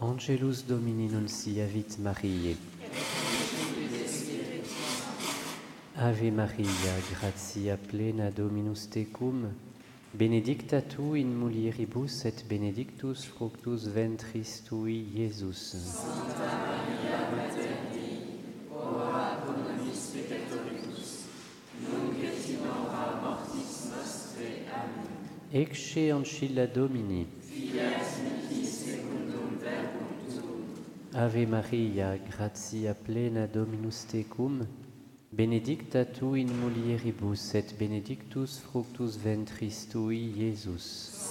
Angelus Domini nunciavit Mariae. Ave Maria, gratia plena Dominus tecum, benedicta tu in mulieribus et benedictus fructus ventris tui, Iesus. Santa Maria, Mater Dei, ora pro nobis peccatoribus, nunc et in hora mortis nostre. Amen. Ecce ancilla Domini. Ave Maria, gratia plena Dominus tecum, benedicta tu in mulieribus et benedictus fructus ventris tui, Iesus.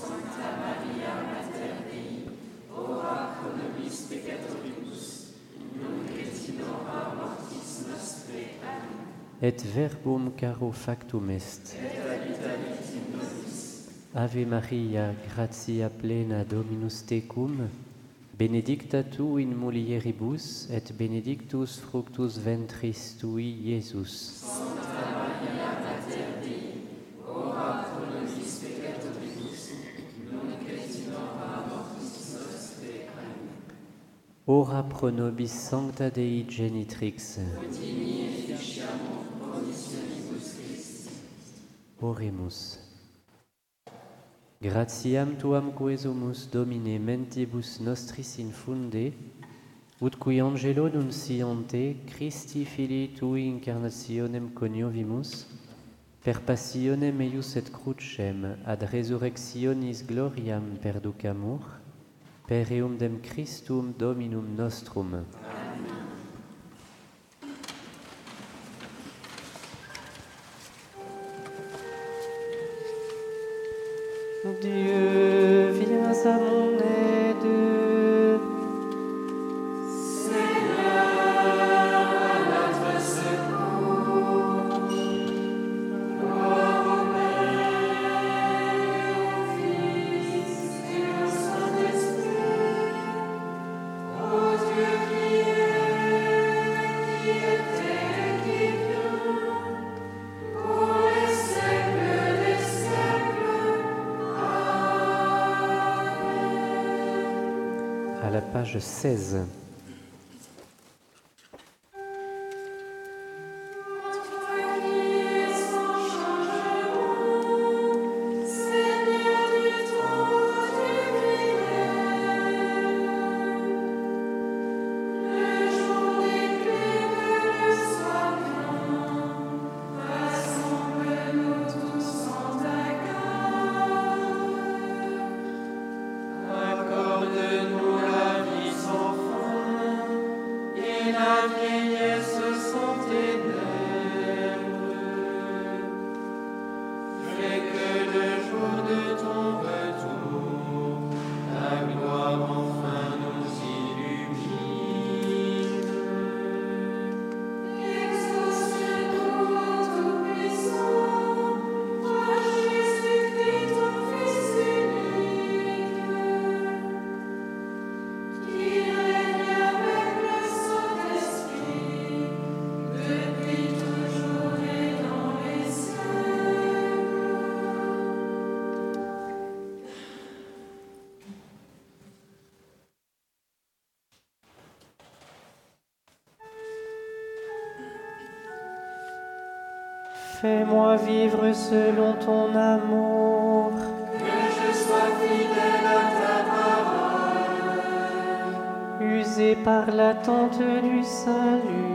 Santa Maria, Mater Dei, ora pro nobis peccatoribus, nunc et in hora mortis nostre. Amen. Et verbum caro factum est. Et habitavit in nobis. Ave Maria, gratia plena Dominus tecum, benedicta tu in mulieribus et benedictus fructus ventris tui. Santa Maria, Mater Dei, ora pro nobis peccatoribus, nunc et in hora. Amen. Ora pro nobis sancta Dei genitrix. Christi. Oremus. Gratiam tuam quesumus Domine mentibus nostris infunde, ut cui angelo nunciante Christi Filii Tui incarnationem coniovimus, per passionem eius et crucem ad resurrectionis gloriam perducamur, per eum dem Christum Dominum nostrum. Amen. La Fais-moi vivre selon ton amour. Que je sois fidèle à ta parole. usé par l'attente du salut.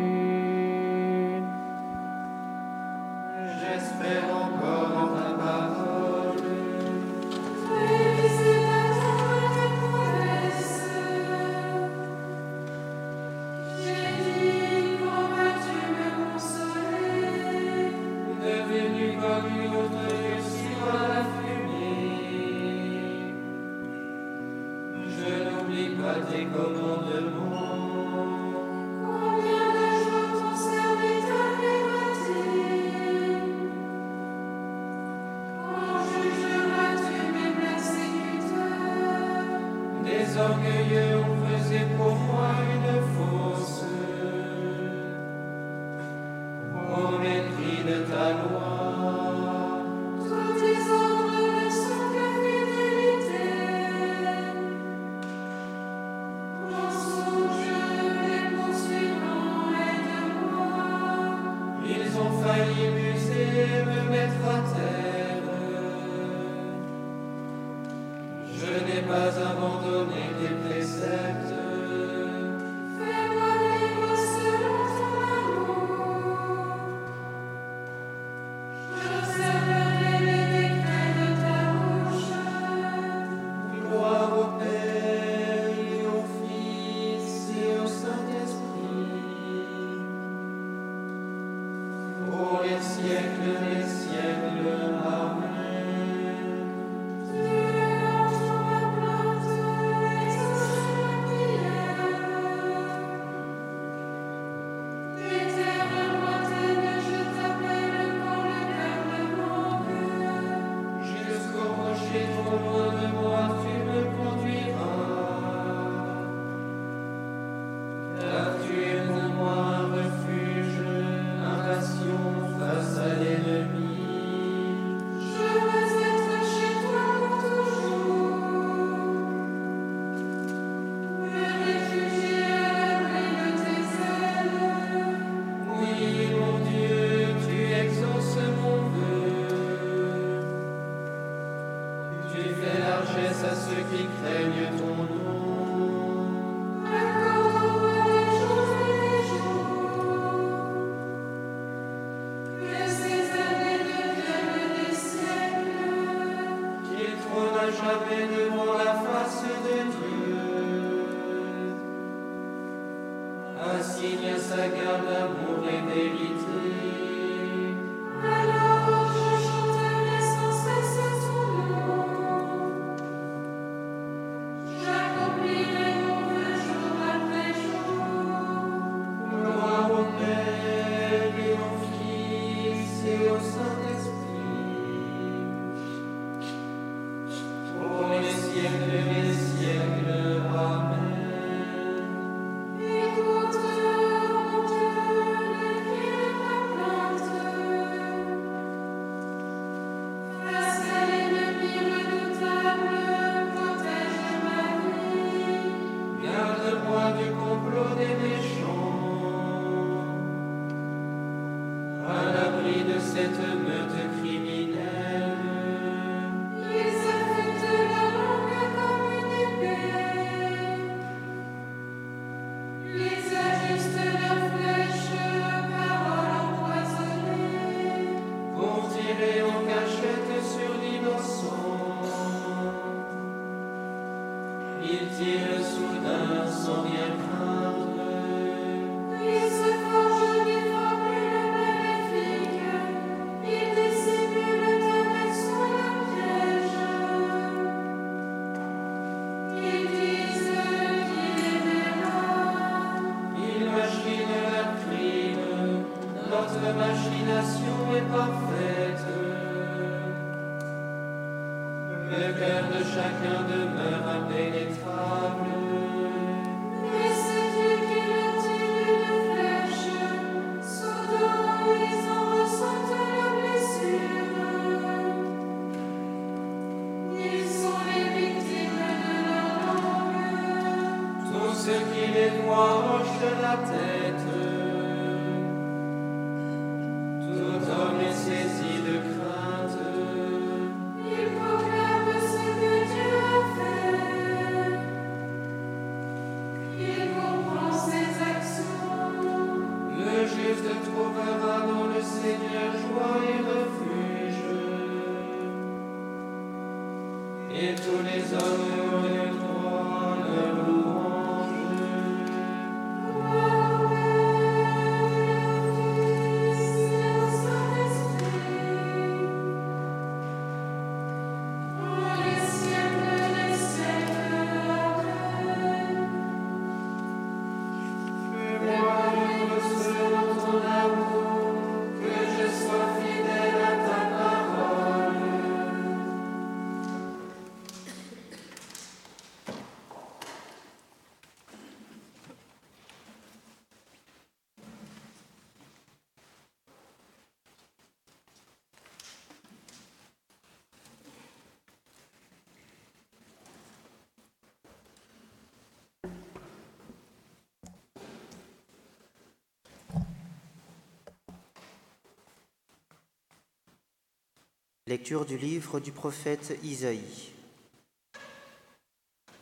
Lecture du livre du prophète Isaïe.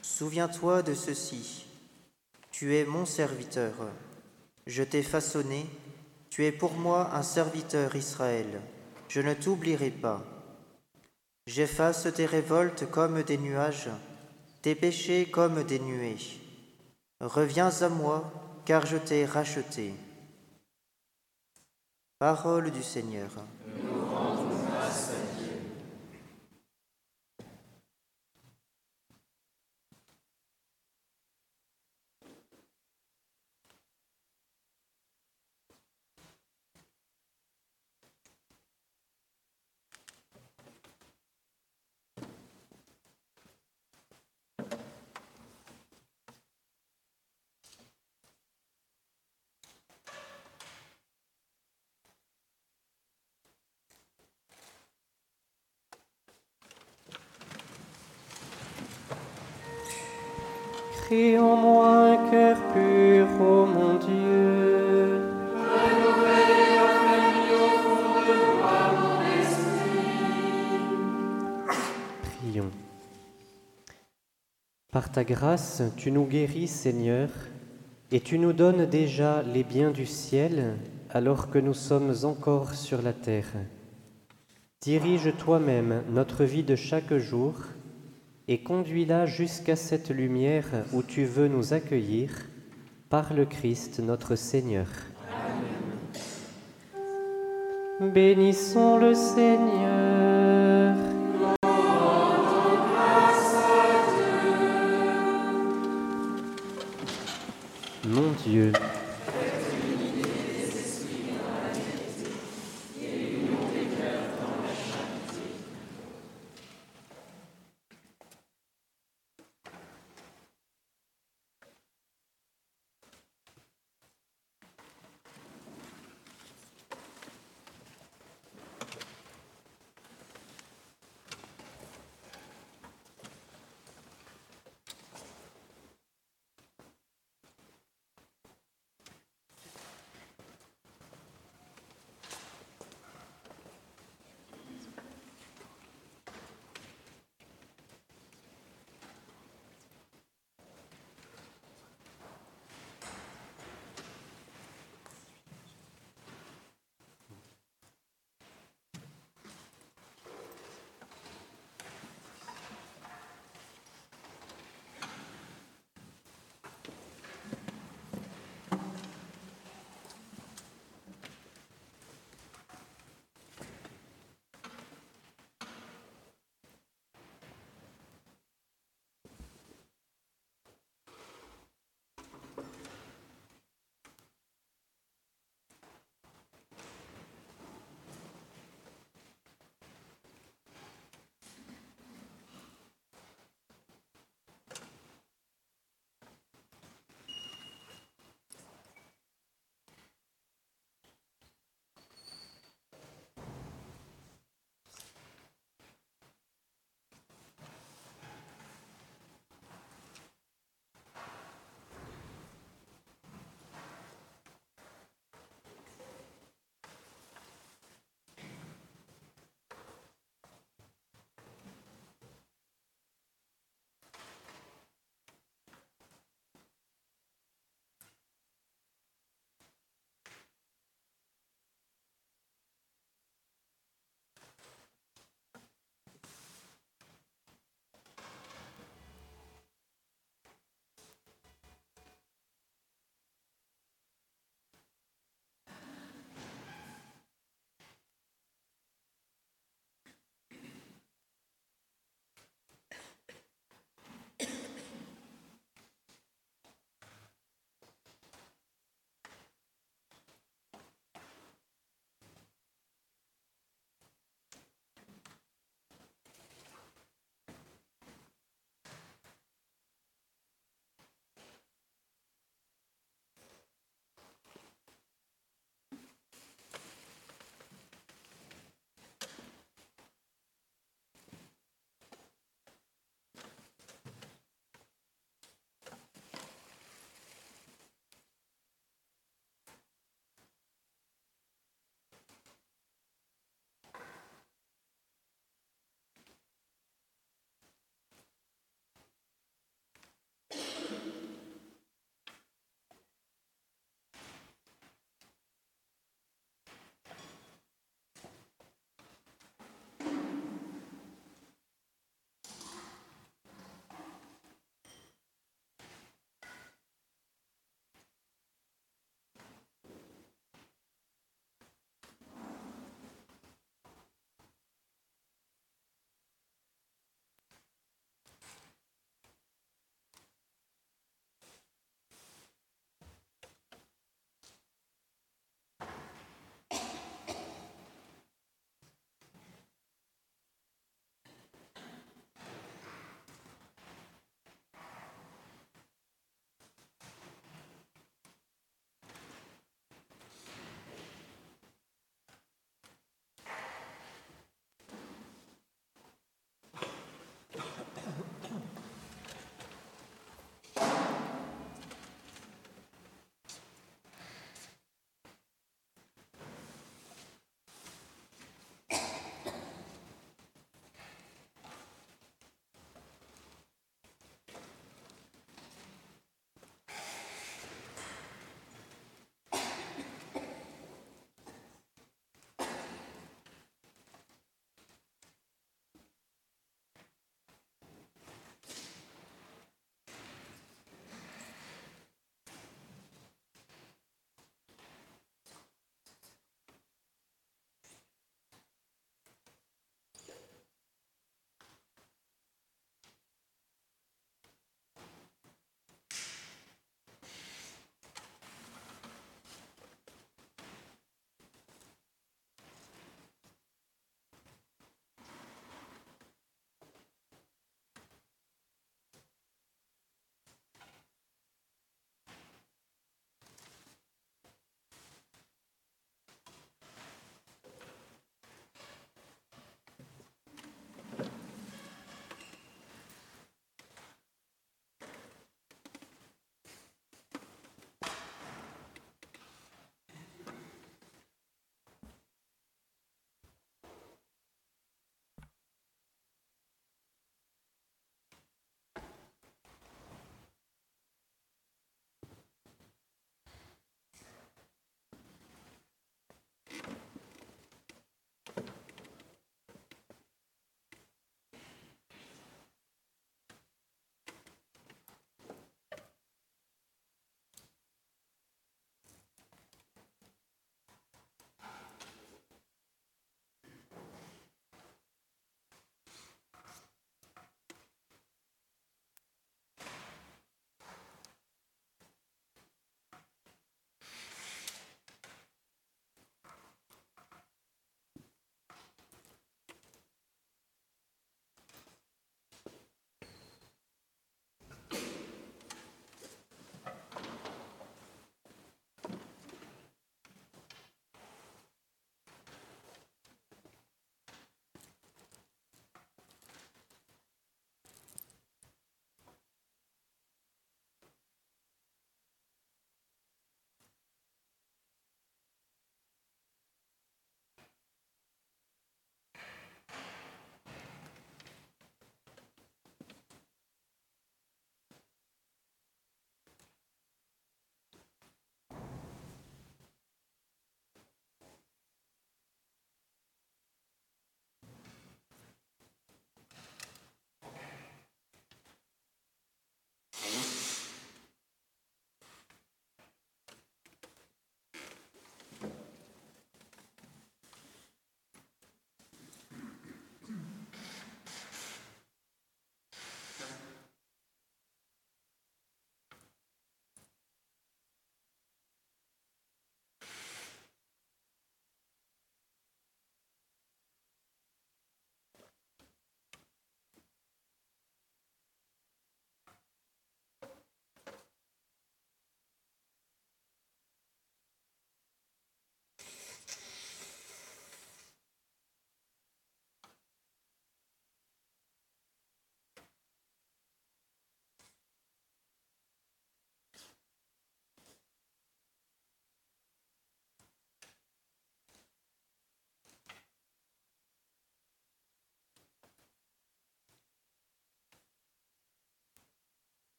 Souviens-toi de ceci. Tu es mon serviteur. Je t'ai façonné. Tu es pour moi un serviteur Israël. Je ne t'oublierai pas. J'efface tes révoltes comme des nuages, tes péchés comme des nuées. Reviens à moi, car je t'ai racheté. Parole du Seigneur. Grâce, tu nous guéris, Seigneur, et tu nous donnes déjà les biens du ciel alors que nous sommes encore sur la terre. Dirige toi-même notre vie de chaque jour et conduis-la jusqu'à cette lumière où tu veux nous accueillir par le Christ notre Seigneur. Bénissons le Seigneur.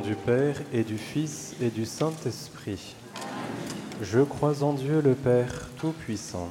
Du Père et du Fils et du Saint-Esprit. Je crois en Dieu le Père Tout-Puissant.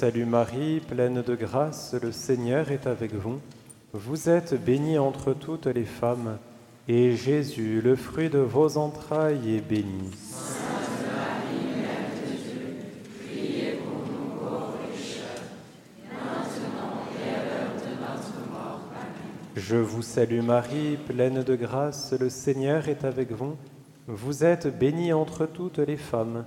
Salue Marie, pleine de grâce, le Seigneur est avec vous. Vous êtes bénie entre toutes les femmes, et Jésus, le fruit de vos entrailles, est béni. Je vous salue Marie, pleine de grâce, le Seigneur est avec vous. Vous êtes bénie entre toutes les femmes,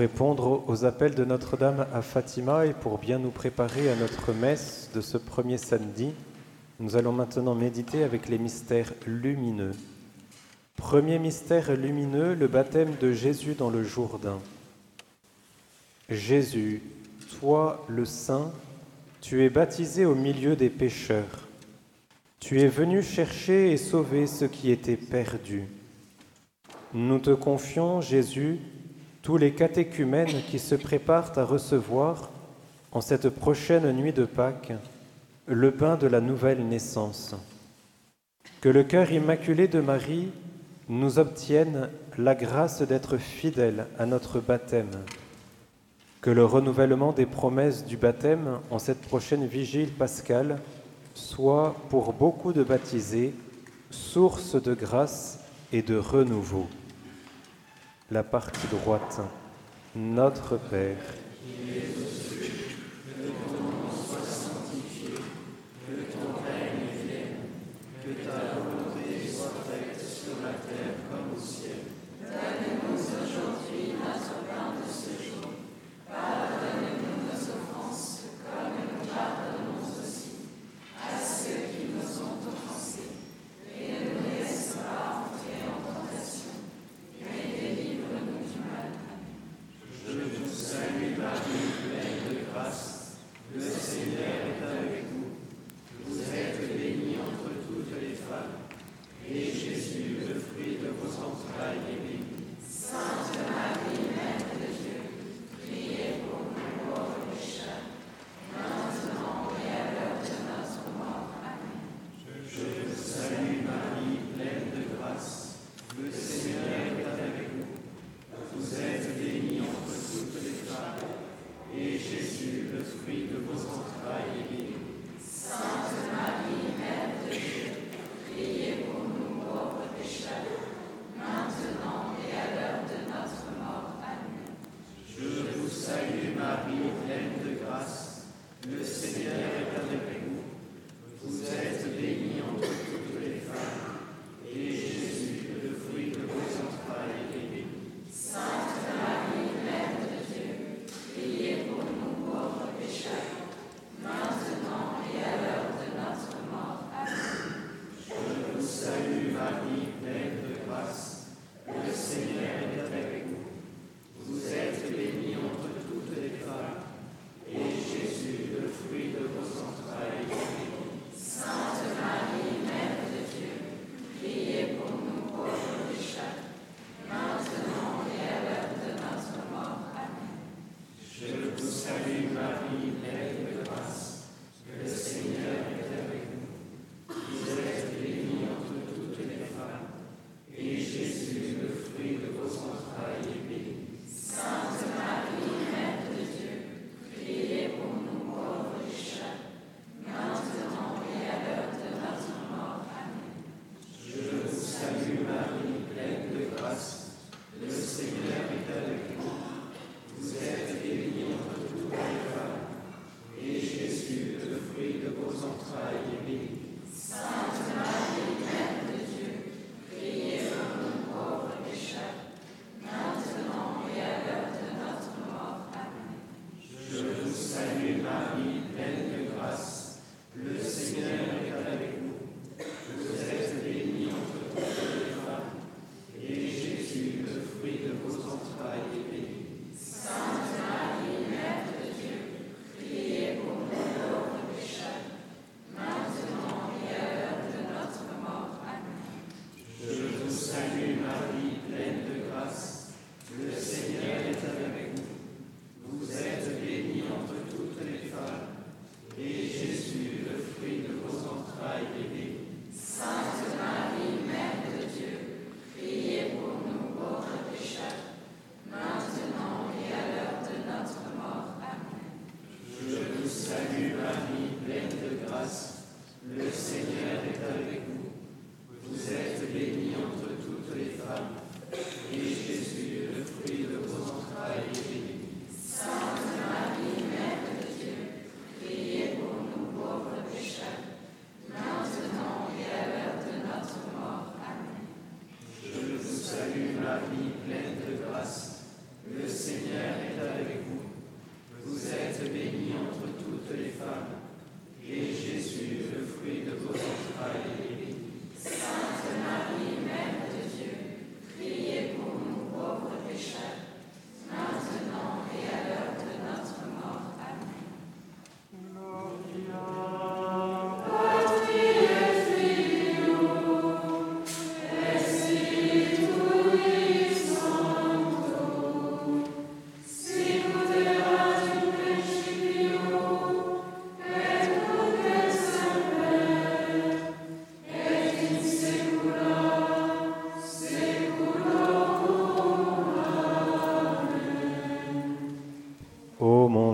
répondre aux appels de Notre-Dame à Fatima et pour bien nous préparer à notre messe de ce premier samedi, nous allons maintenant méditer avec les mystères lumineux. Premier mystère lumineux, le baptême de Jésus dans le Jourdain. Jésus, toi le Saint, tu es baptisé au milieu des pécheurs. Tu es venu chercher et sauver ceux qui étaient perdus. Nous te confions, Jésus, tous les catéchumènes qui se préparent à recevoir, en cette prochaine nuit de Pâques, le pain de la nouvelle naissance. Que le cœur immaculé de Marie nous obtienne la grâce d'être fidèles à notre baptême. Que le renouvellement des promesses du baptême en cette prochaine vigile pascale soit pour beaucoup de baptisés source de grâce et de renouveau la partie droite. Notre Père.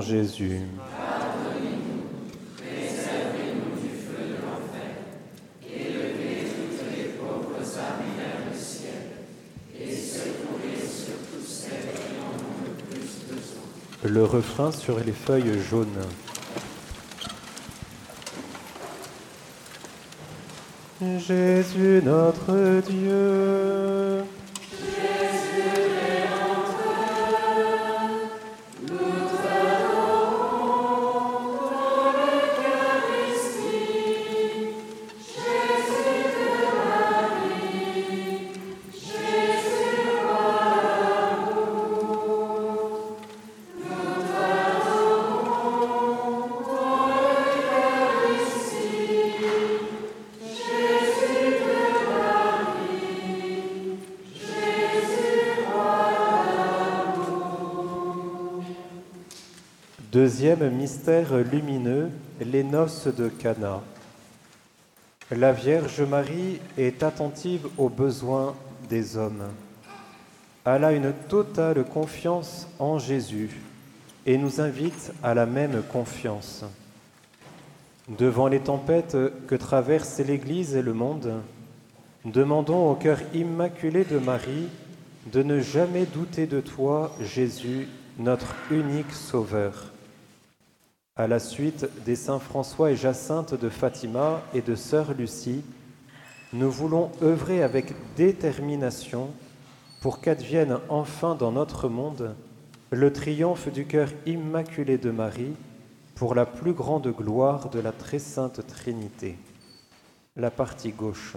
Jésus, le refrain sur les feuilles jaunes. Jésus notre Dieu. Deuxième mystère lumineux, les noces de Cana. La Vierge Marie est attentive aux besoins des hommes. Elle a une totale confiance en Jésus et nous invite à la même confiance. Devant les tempêtes que traversent l'Église et le monde, demandons au cœur immaculé de Marie de ne jamais douter de toi, Jésus, notre unique Sauveur. À la suite des saints François et Jacinthe de Fatima et de sœur Lucie, nous voulons œuvrer avec détermination pour qu'advienne enfin dans notre monde le triomphe du cœur immaculé de Marie pour la plus grande gloire de la très sainte Trinité. La partie gauche.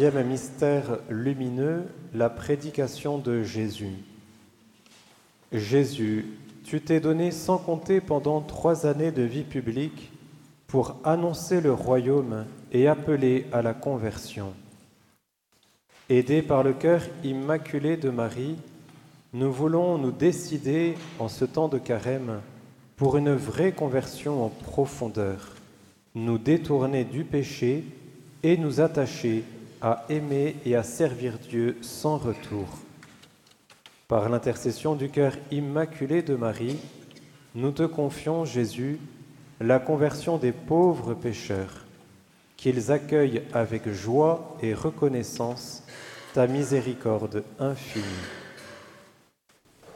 Troisième mystère lumineux, la prédication de Jésus. Jésus, tu t'es donné sans compter pendant trois années de vie publique pour annoncer le royaume et appeler à la conversion. Aidés par le cœur immaculé de Marie, nous voulons nous décider en ce temps de carême pour une vraie conversion en profondeur, nous détourner du péché et nous attacher à aimer et à servir Dieu sans retour. Par l'intercession du cœur immaculé de Marie, nous te confions, Jésus, la conversion des pauvres pécheurs, qu'ils accueillent avec joie et reconnaissance ta miséricorde infinie.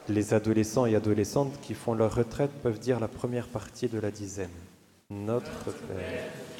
Les adolescents et adolescentes qui font leur retraite peuvent dire la première partie de la dizaine. Notre Père.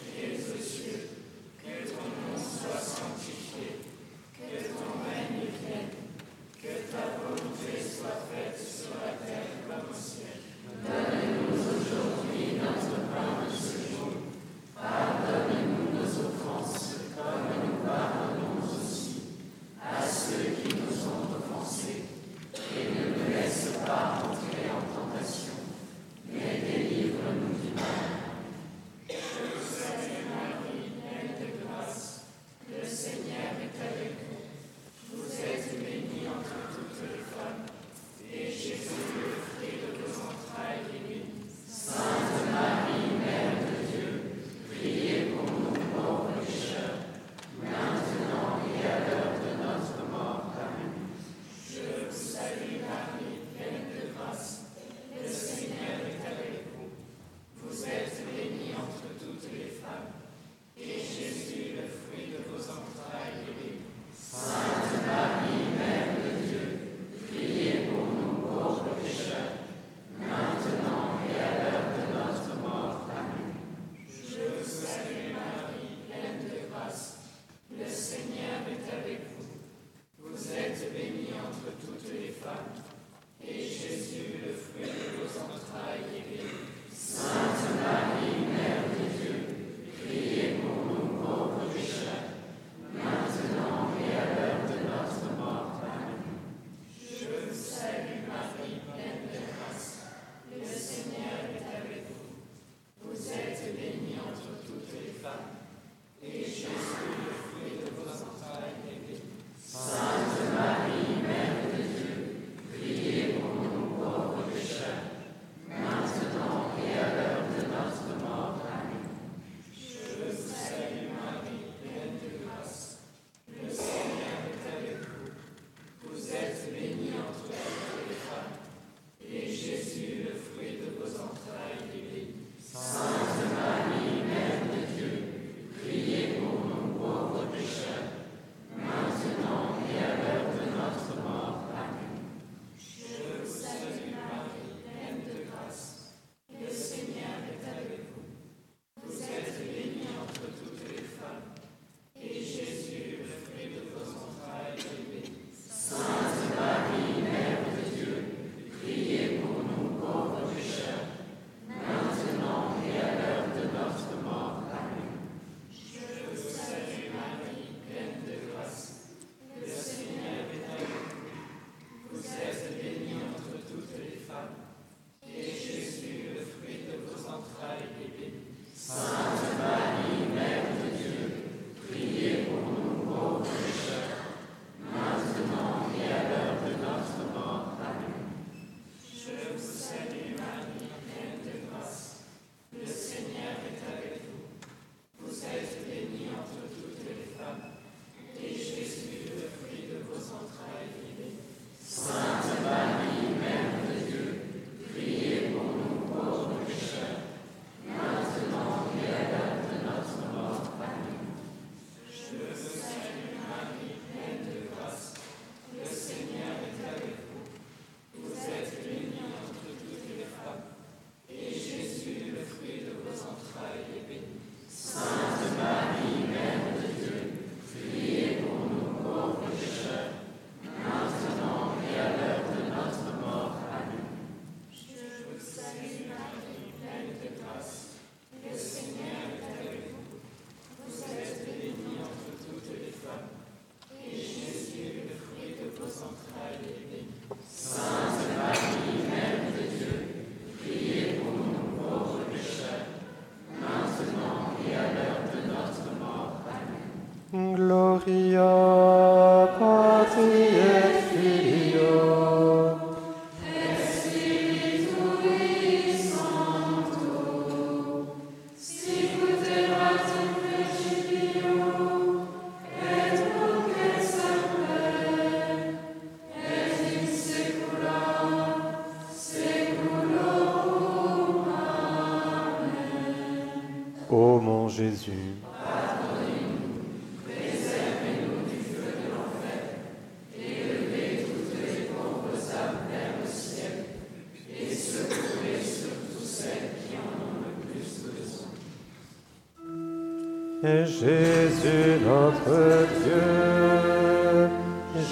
Jésus notre Dieu,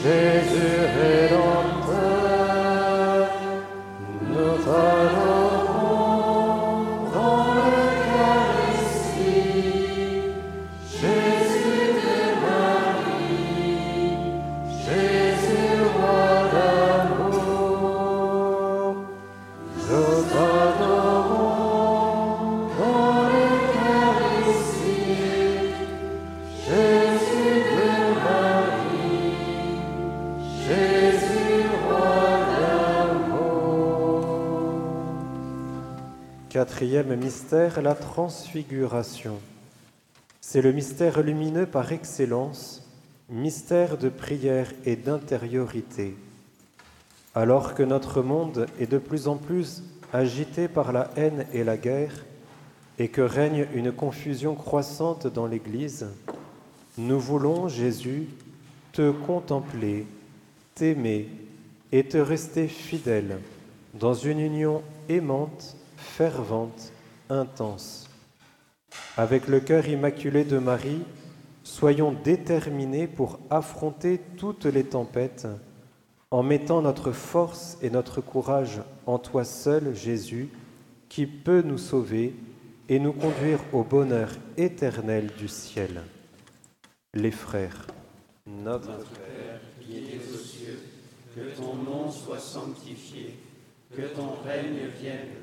Jésus rédempteur, la transfiguration. C'est le mystère lumineux par excellence, mystère de prière et d'intériorité. Alors que notre monde est de plus en plus agité par la haine et la guerre, et que règne une confusion croissante dans l'Église, nous voulons, Jésus, te contempler, t'aimer et te rester fidèle dans une union aimante, fervente, intense. Avec le cœur immaculé de Marie, soyons déterminés pour affronter toutes les tempêtes en mettant notre force et notre courage en toi seul, Jésus, qui peut nous sauver et nous conduire au bonheur éternel du ciel. Les frères, notre Père qui es aux cieux, que ton nom soit sanctifié, que ton règne vienne,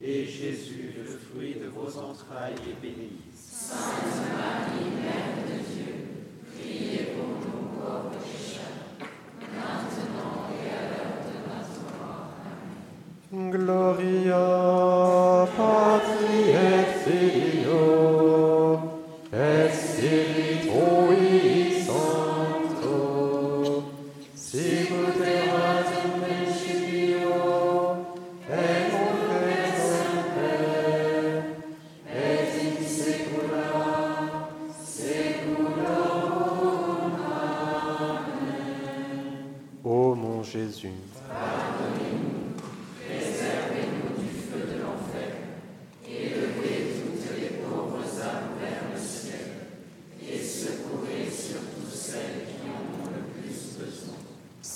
et Jésus, le fruit de vos entrailles, est béni. Sainte Marie, Mère de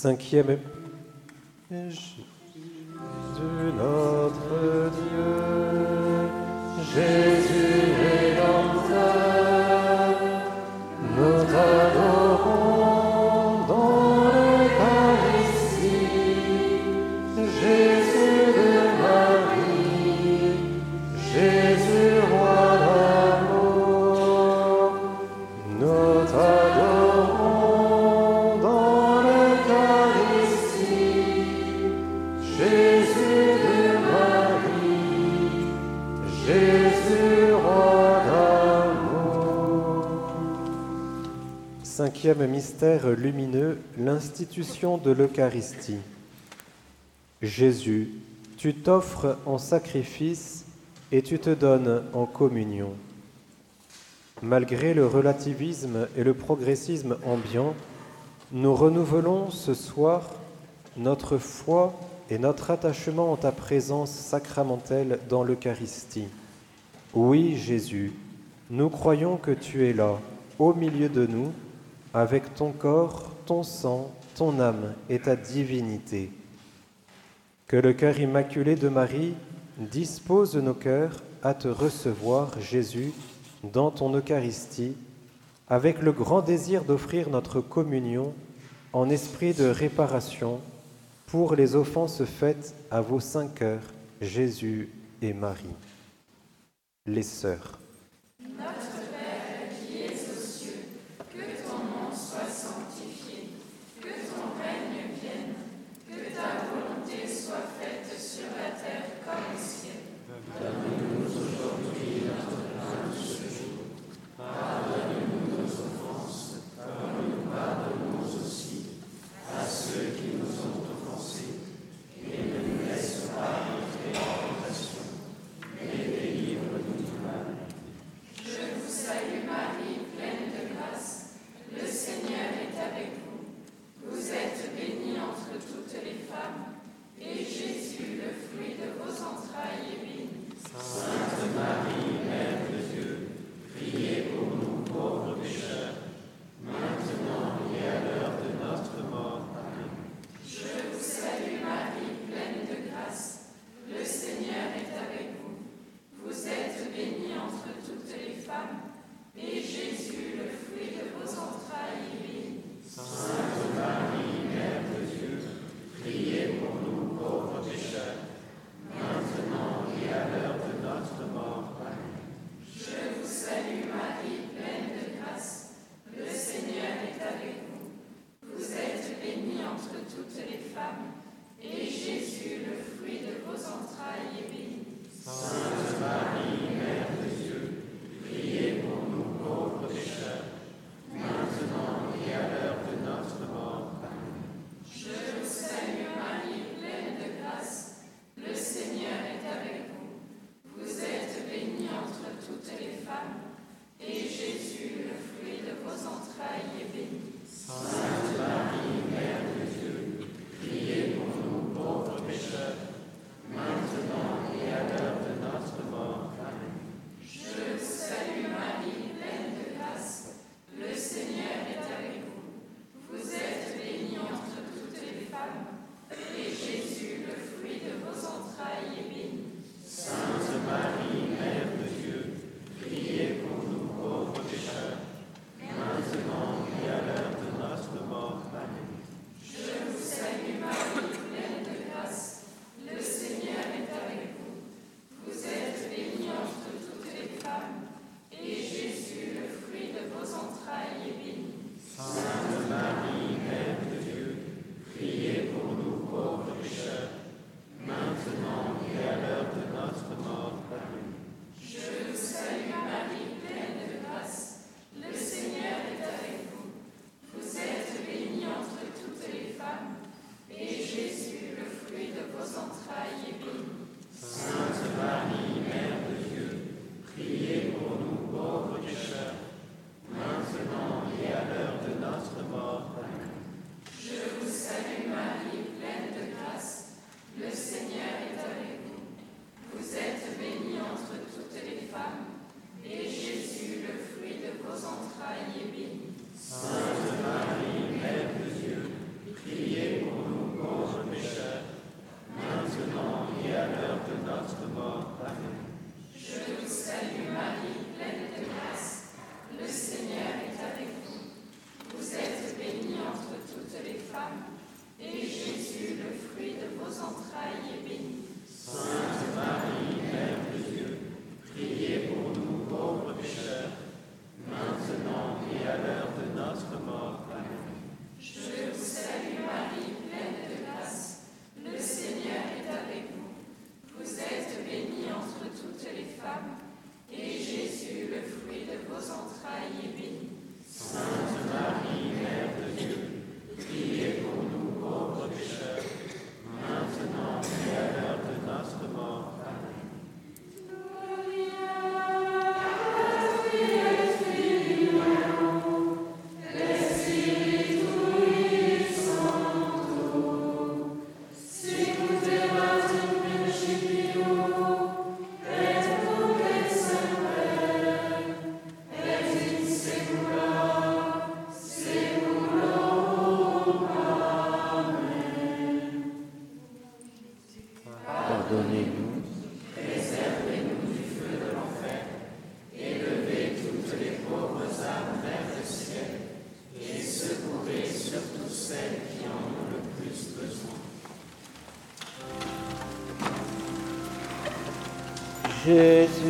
Cinquième lumineux, l'institution de l'Eucharistie. Jésus, tu t'offres en sacrifice et tu te donnes en communion. Malgré le relativisme et le progressisme ambiant, nous renouvelons ce soir notre foi et notre attachement en ta présence sacramentelle dans l'Eucharistie. Oui, Jésus, nous croyons que tu es là, au milieu de nous, avec ton corps, ton sang, ton âme et ta divinité. Que le cœur immaculé de Marie dispose nos cœurs à te recevoir, Jésus, dans ton Eucharistie, avec le grand désir d'offrir notre communion en esprit de réparation pour les offenses faites à vos saints cœurs, Jésus et Marie. Les sœurs. Jésus notre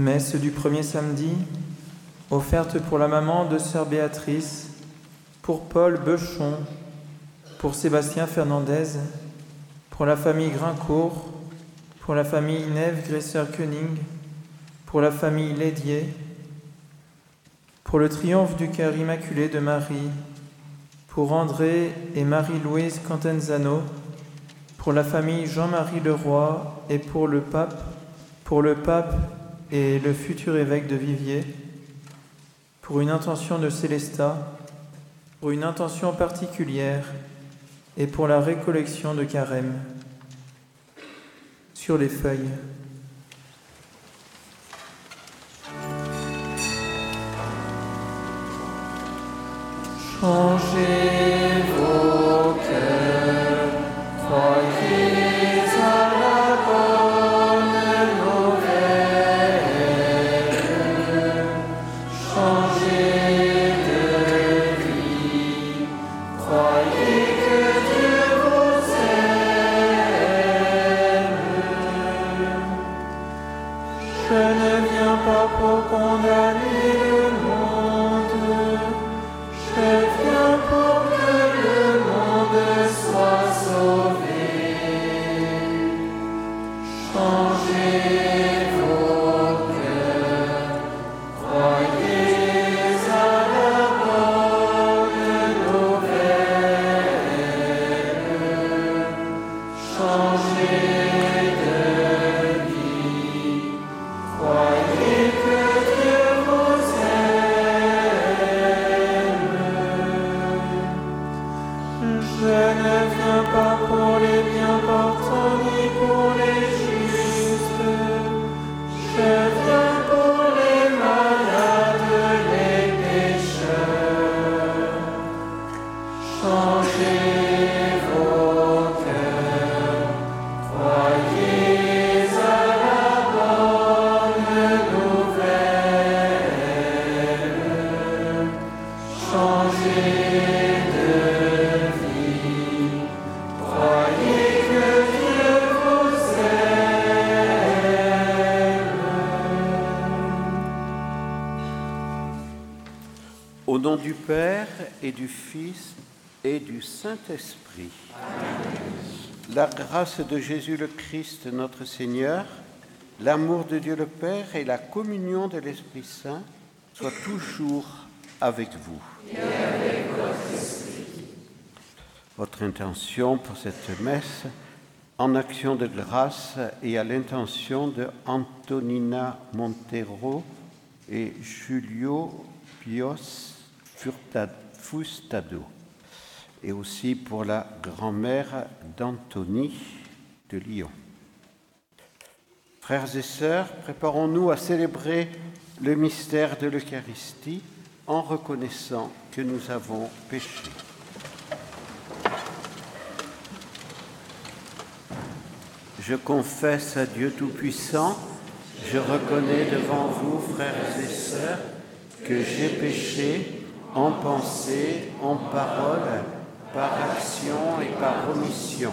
Messe du premier samedi, offerte pour la maman de sœur Béatrice, pour Paul Beuchon, pour Sébastien Fernandez, pour la famille Grincourt, pour la famille Neve Gresser-Koenig, pour la famille Lédier, pour le triomphe du cœur immaculé de Marie, pour André et Marie-Louise Cantenzano, pour la famille Jean-Marie Leroy et pour le pape et le futur évêque de Viviers, pour une intention de Célestat, pour une intention particulière et pour la récollection de carême. Sur les feuilles. De Jésus le Christ notre Seigneur, l'amour de Dieu le Père et la communion de l'Esprit Saint soient toujours avec vous. Votre intention pour cette messe en action de grâce et à l'intention de Antonina Montero et Julio Pios Fustado, et aussi pour la grand-mère d'Anthony Frères et sœurs, préparons-nous à célébrer le mystère de l'Eucharistie en reconnaissant que nous avons péché. Je confesse à Dieu Tout-Puissant, je reconnais devant vous, frères et sœurs, que j'ai péché en pensée, en parole, par action et par omission.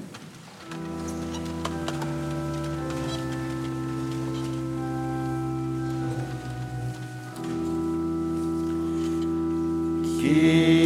E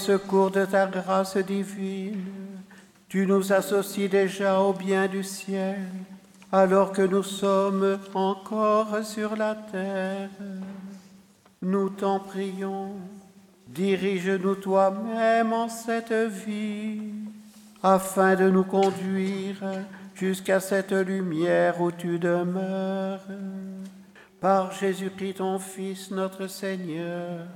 secours de ta grâce divine, tu nous associes déjà au bien du ciel, alors que nous sommes encore sur la terre. Nous t'en prions, dirige-nous toi-même en cette vie, afin de nous conduire jusqu'à cette lumière où tu demeures. Par Jésus-Christ, ton Fils, notre Seigneur,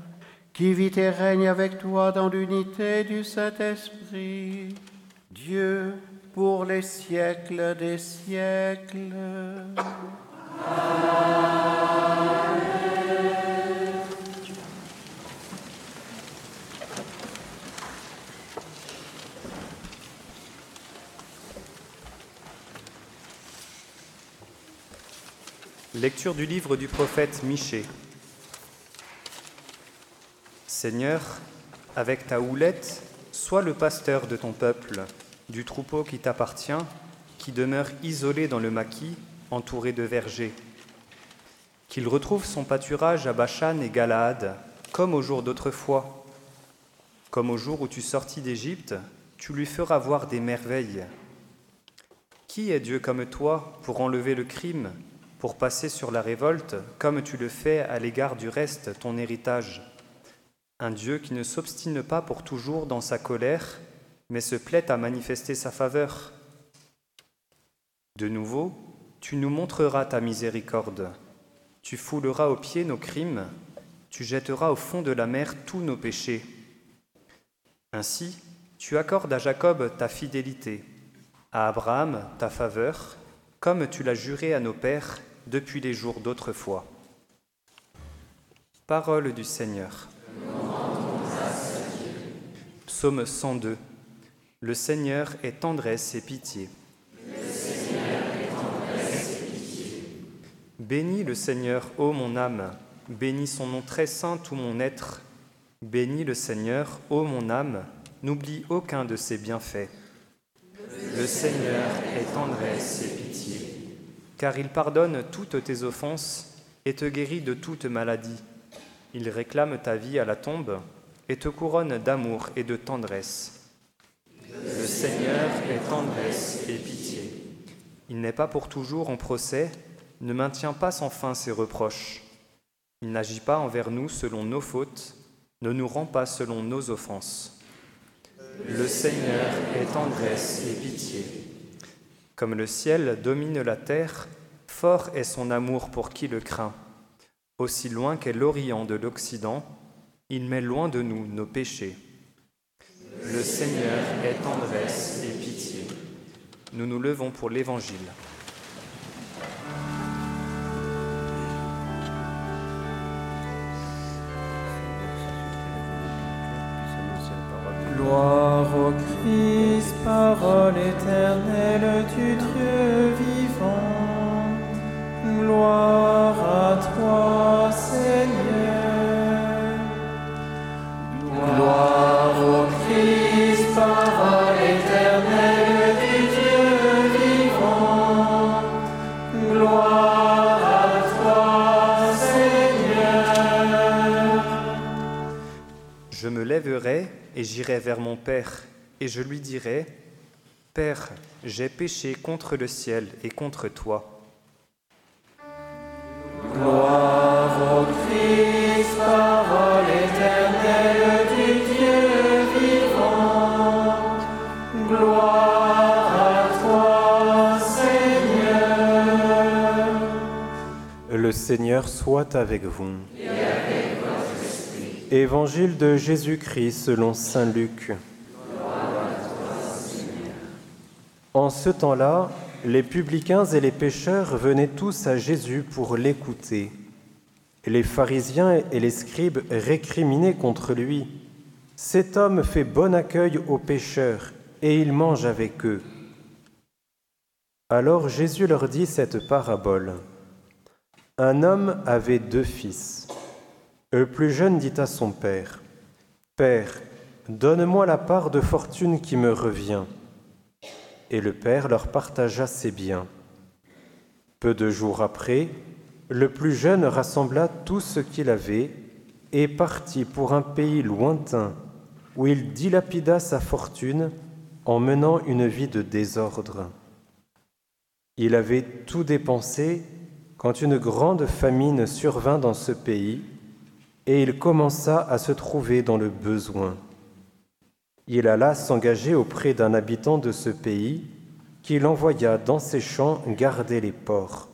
qui vit et règne avec toi dans l'unité du Saint-Esprit, Dieu pour les siècles des siècles. Lecture du livre du prophète Michée. Seigneur, avec ta houlette, sois le pasteur de ton peuple, du troupeau qui t'appartient, qui demeure isolé dans le maquis, entouré de vergers. Qu'il retrouve son pâturage à Bachan et Galaad, comme au jour d'autrefois. Comme au jour où tu sortis d'Égypte, tu lui feras voir des merveilles. Qui est Dieu comme toi pour enlever le crime pour passer sur la révolte, comme tu le fais à l'égard du reste, ton héritage? Un Dieu qui ne s'obstine pas pour toujours dans sa colère, mais se plaît à manifester sa faveur. De nouveau, tu nous montreras ta miséricorde. Tu fouleras aux pieds nos crimes, tu jetteras au fond de la mer tous nos péchés. Ainsi, tu accordes à Jacob ta fidélité, à Abraham ta faveur, comme tu l'as juré à nos pères depuis les jours d'autrefois. Parole du Seigneur. Psaume 102. Le Seigneur est tendresse et pitié. Bénis le Seigneur, ô mon âme, bénis son nom très saint tout mon être. Bénis le Seigneur, ô mon âme, n'oublie aucun de ses bienfaits. Le Seigneur est tendresse et pitié car il pardonne toutes tes offenses et te guérit de toute maladie. Il réclame ta vie à la tombe et te couronne d'amour et de tendresse. Le Seigneur est tendresse et pitié. Il n'est pas pour toujours en procès, ne maintient pas sans fin ses reproches. Il n'agit pas envers nous selon nos fautes, ne nous rend pas selon nos offenses. Le Seigneur est tendresse et pitié. Comme le ciel domine la terre, fort est son amour pour qui le craint. Aussi loin qu'est l'Orient de l'Occident, il met loin de nous nos péchés. Le Seigneur est tendresse et pitié. Nous nous levons pour l'Évangile. Gloire au Christ, parole éternelle du Dieu vivant. Gloire lèverai et j'irai vers mon Père, et je lui dirai, Père, j'ai péché contre le ciel et contre toi. Gloire au Christ, parole éternelle du Dieu vivant. Gloire à toi, Seigneur. Le Seigneur soit avec vous. Évangile de Jésus-Christ selon Saint Luc. En ce temps-là, les publicains et les pécheurs venaient tous à Jésus pour l'écouter. Les pharisiens et les scribes récriminaient contre lui. Cet homme fait bon accueil aux pécheurs et il mange avec eux. Alors Jésus leur dit cette parabole. Un homme avait deux fils. Le plus jeune dit à son père, Père, donne-moi la part de fortune qui me revient. Et le père leur partagea ses biens. Peu de jours après, le plus jeune rassembla tout ce qu'il avait et partit pour un pays lointain où il dilapida sa fortune en menant une vie de désordre. Il avait tout dépensé quand une grande famine survint dans ce pays et il commença à se trouver dans le besoin. Il alla s'engager auprès d'un habitant de ce pays qui l'envoya dans ses champs garder les porcs.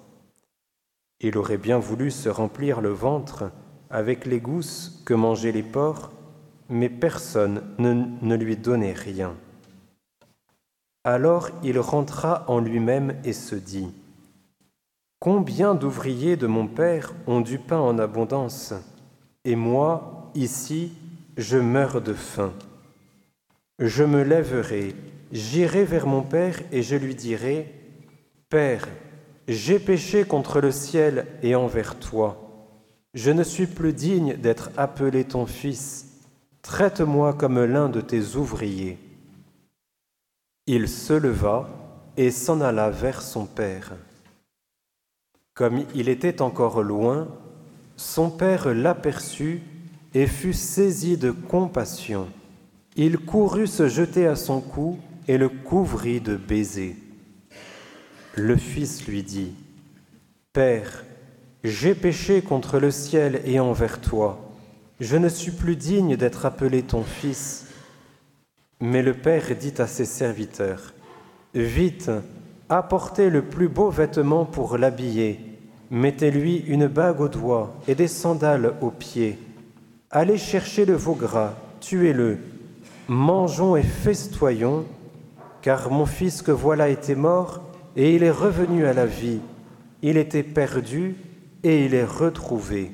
Il aurait bien voulu se remplir le ventre avec les gousses que mangeaient les porcs, mais personne ne, ne lui donnait rien. Alors il rentra en lui-même et se dit, Combien d'ouvriers de mon Père ont du pain en abondance, et moi, ici, je meurs de faim. Je me lèverai, j'irai vers mon Père, et je lui dirai, Père, j'ai péché contre le ciel et envers toi. Je ne suis plus digne d'être appelé ton fils. Traite-moi comme l'un de tes ouvriers. Il se leva et s'en alla vers son père. Comme il était encore loin, son père l'aperçut et fut saisi de compassion. Il courut se jeter à son cou et le couvrit de baisers. Le fils lui dit, Père, j'ai péché contre le ciel et envers toi. Je ne suis plus digne d'être appelé ton fils. Mais le Père dit à ses serviteurs, Vite, apportez le plus beau vêtement pour l'habiller, mettez-lui une bague au doigt et des sandales aux pieds. Allez chercher le veau gras, tuez-le, mangeons et festoyons, car mon fils que voilà était mort, et il est revenu à la vie. Il était perdu, et il est retrouvé.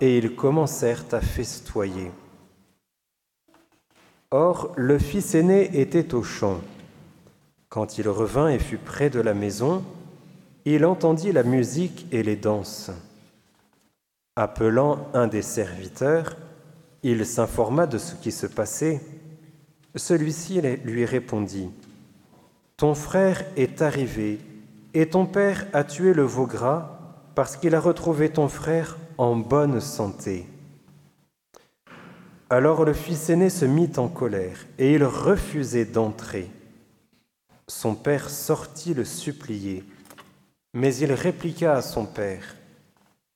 Et ils commencèrent à festoyer. Or, le fils aîné était au champ. Quand il revint et fut près de la maison, il entendit la musique et les danses. Appelant un des serviteurs, il s'informa de ce qui se passait. Celui-ci lui répondit, Ton frère est arrivé, et ton père a tué le veau gras parce qu'il a retrouvé ton frère en bonne santé. Alors le fils aîné se mit en colère, et il refusait d'entrer. Son père sortit le supplier, mais il répliqua à son père,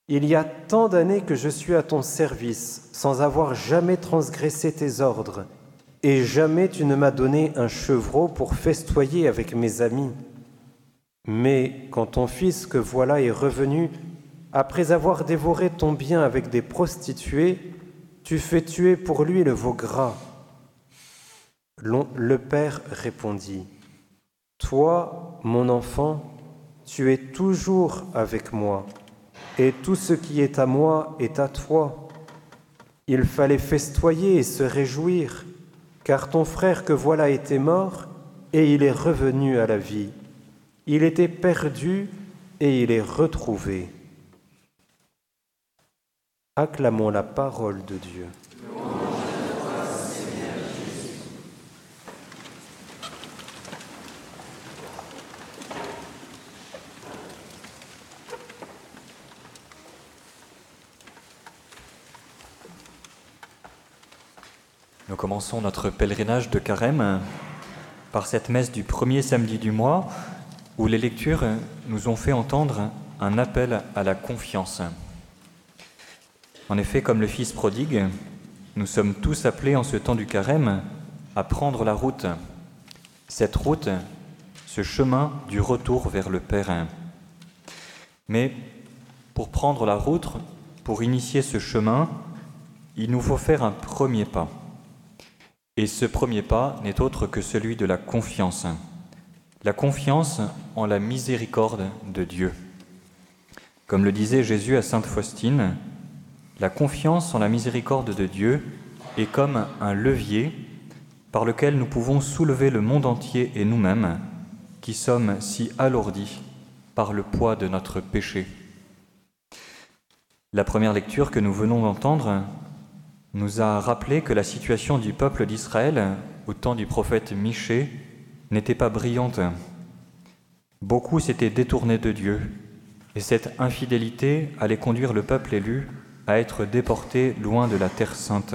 Il y a tant d'années que je suis à ton service, sans avoir jamais transgressé tes ordres, et jamais tu ne m'as donné un chevreau pour festoyer avec mes amis. Mais quand ton fils que voilà est revenu, après avoir dévoré ton bien avec des prostituées, tu fais tuer pour lui le veau gras. Le père répondit, Toi, mon enfant, tu es toujours avec moi, et tout ce qui est à moi est à toi. Il fallait festoyer et se réjouir, car ton frère que voilà était mort, et il est revenu à la vie. Il était perdu et il est retrouvé. Acclamons la parole de Dieu. Nous commençons notre pèlerinage de carême par cette messe du premier samedi du mois où les lectures nous ont fait entendre un appel à la confiance. En effet, comme le Fils prodigue, nous sommes tous appelés en ce temps du carême à prendre la route. Cette route, ce chemin du retour vers le Père. Mais pour prendre la route, pour initier ce chemin, il nous faut faire un premier pas. Et ce premier pas n'est autre que celui de la confiance. La confiance en la miséricorde de Dieu. Comme le disait Jésus à Sainte Faustine, la confiance en la miséricorde de Dieu est comme un levier par lequel nous pouvons soulever le monde entier et nous-mêmes, qui sommes si alourdis par le poids de notre péché. La première lecture que nous venons d'entendre nous a rappelé que la situation du peuple d'Israël au temps du prophète Michée n'était pas brillante. Beaucoup s'étaient détournés de Dieu, Et cette infidélité allait conduire le peuple élu à être déporté loin de la terre sainte.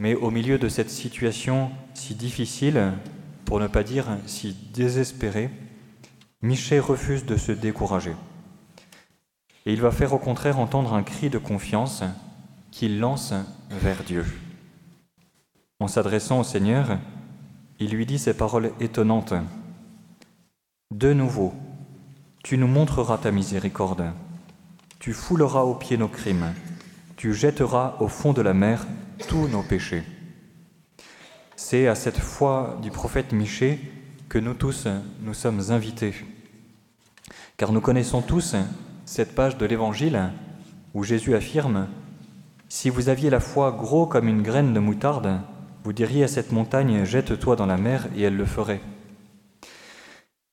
Mais au milieu de cette situation si difficile, pour ne pas dire si désespérée, Michée refuse de se décourager. Et il va faire au contraire entendre un cri de confiance qu'il lance vers Dieu. En s'adressant au Seigneur, il lui dit ces paroles étonnantes. De nouveau, tu nous montreras ta miséricorde, tu fouleras aux pieds nos crimes, tu jetteras au fond de la mer tous nos péchés. C'est à cette foi du prophète Michée que nous tous nous sommes invités. Car nous connaissons tous cette page de l'Évangile où Jésus affirme Si vous aviez la foi gros comme une graine de moutarde, vous diriez à cette montagne Jette-toi dans la mer, et elle le ferait.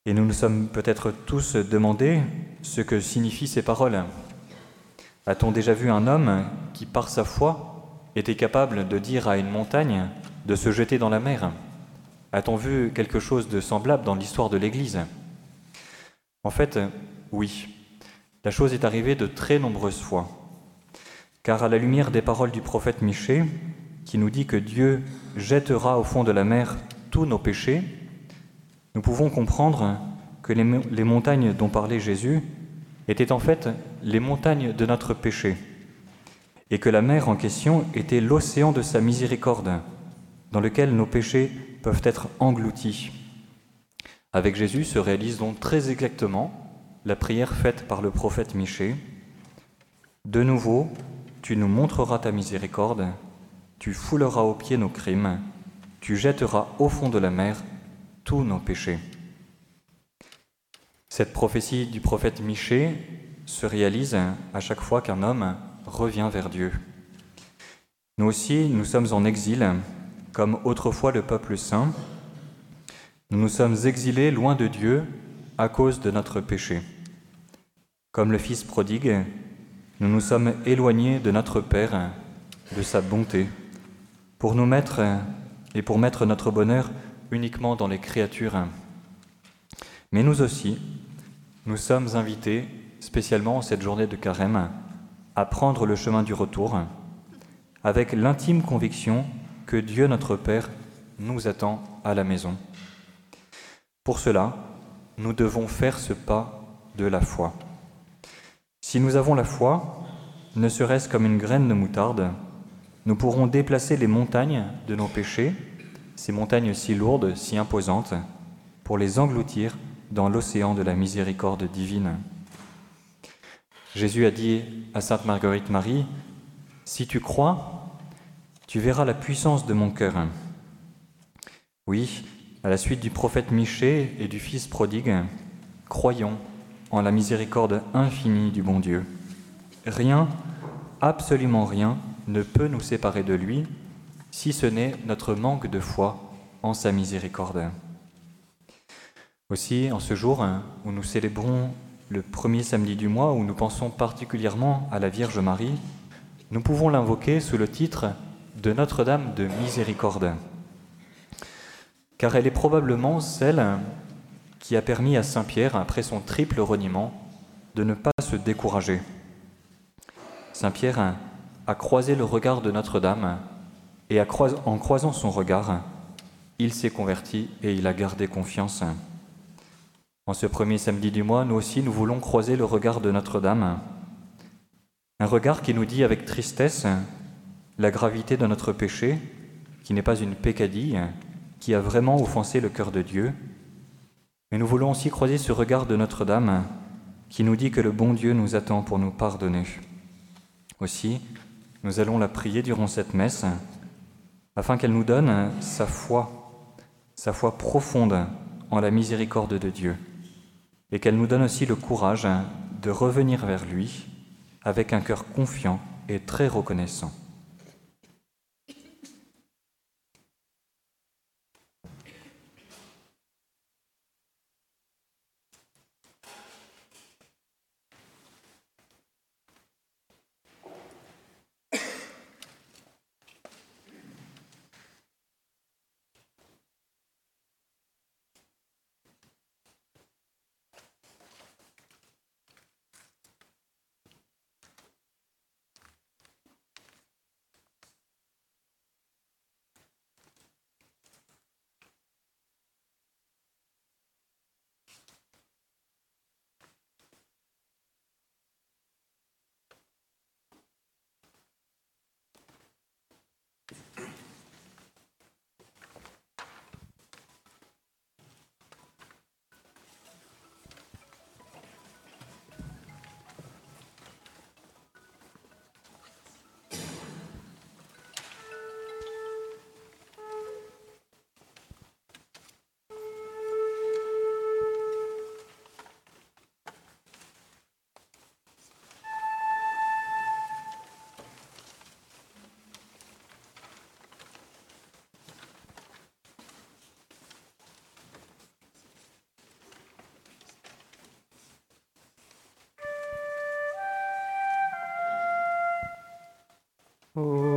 Et nous nous sommes peut-être tous demandé ce que signifient ces paroles. A-t-on déjà vu un homme qui, par sa foi, était capable de dire à une montagne de se jeter dans la mer? A-t-on vu quelque chose de semblable dans l'histoire de l'Église? En fait, oui. La chose est arrivée de très nombreuses fois. Car à la lumière des paroles du prophète Michée, qui nous dit que Dieu jettera au fond de la mer tous nos péchés, nous pouvons comprendre que les, montagnes dont parlait Jésus étaient en fait les montagnes de notre péché, et que la mer en question était l'océan de sa miséricorde, dans lequel nos péchés peuvent être engloutis. Avec Jésus se réalise donc très exactement la prière faite par le prophète Michée. De nouveau, tu nous montreras ta miséricorde, tu fouleras aux pieds nos crimes, tu jetteras au fond de la mer tous nos péchés. Cette prophétie du prophète Michée se réalise à chaque fois qu'un homme revient vers Dieu. Nous aussi, nous sommes en exil, comme autrefois le peuple saint. Nous nous sommes exilés loin de Dieu à cause de notre péché. Comme le Fils prodigue, nous nous sommes éloignés de notre Père, de sa bonté, pour nous mettre et pour mettre notre bonheur uniquement dans les créatures. Mais nous aussi, nous sommes invités, spécialement en cette journée de carême, à prendre le chemin du retour, avec l'intime conviction que Dieu notre Père nous attend à la maison. Pour cela, nous devons faire ce pas de la foi. Si nous avons la foi, ne serait-ce comme une graine de moutarde, nous pourrons déplacer les montagnes de nos péchés, ces montagnes si lourdes, si imposantes, pour les engloutir dans l'océan de la miséricorde divine. Jésus a dit à Sainte Marguerite Marie, Si tu crois, tu verras la puissance de mon cœur. Oui, à la suite du prophète Michée et du Fils prodigue, croyons en la miséricorde infinie du bon Dieu. Rien, absolument rien, ne peut nous séparer de lui, si ce n'est notre manque de foi en sa miséricorde. Aussi, en ce jour où nous célébrons le premier samedi du mois, où nous pensons particulièrement à la Vierge Marie, nous pouvons l'invoquer sous le titre de Notre-Dame de Miséricorde car elle est probablement celle qui a permis à Saint Pierre, après son triple reniement, de ne pas se décourager. Saint Pierre a croisé le regard de Notre-Dame et en croisant son regard, il s'est converti et il a gardé confiance. En ce premier samedi du mois, nous aussi, nous voulons croiser le regard de Notre-Dame, un regard qui nous dit avec tristesse la gravité de notre péché, qui n'est pas une pécadille, qui a vraiment offensé le cœur de Dieu. Mais nous voulons aussi croiser ce regard de Notre-Dame qui nous dit que le bon Dieu nous attend pour nous pardonner. Aussi, nous allons la prier durant cette messe afin qu'elle nous donne sa foi, sa foi profonde en la miséricorde de Dieu, et qu'elle nous donne aussi le courage de revenir vers lui avec un cœur confiant et très reconnaissant. Oh.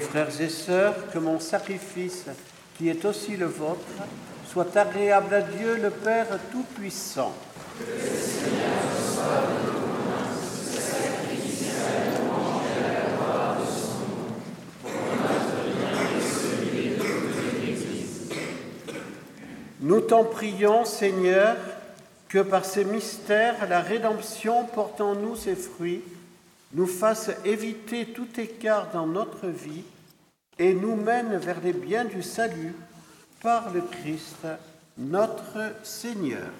Frères et sœurs, que mon sacrifice, qui est aussi le vôtre, soit agréable à Dieu, le Père Tout-Puissant. Nous t'en prions, Seigneur, que par ces mystères, la rédemption porte en nous ses fruits nous fasse éviter tout écart dans notre vie et nous mène vers les biens du salut par le Christ notre Seigneur.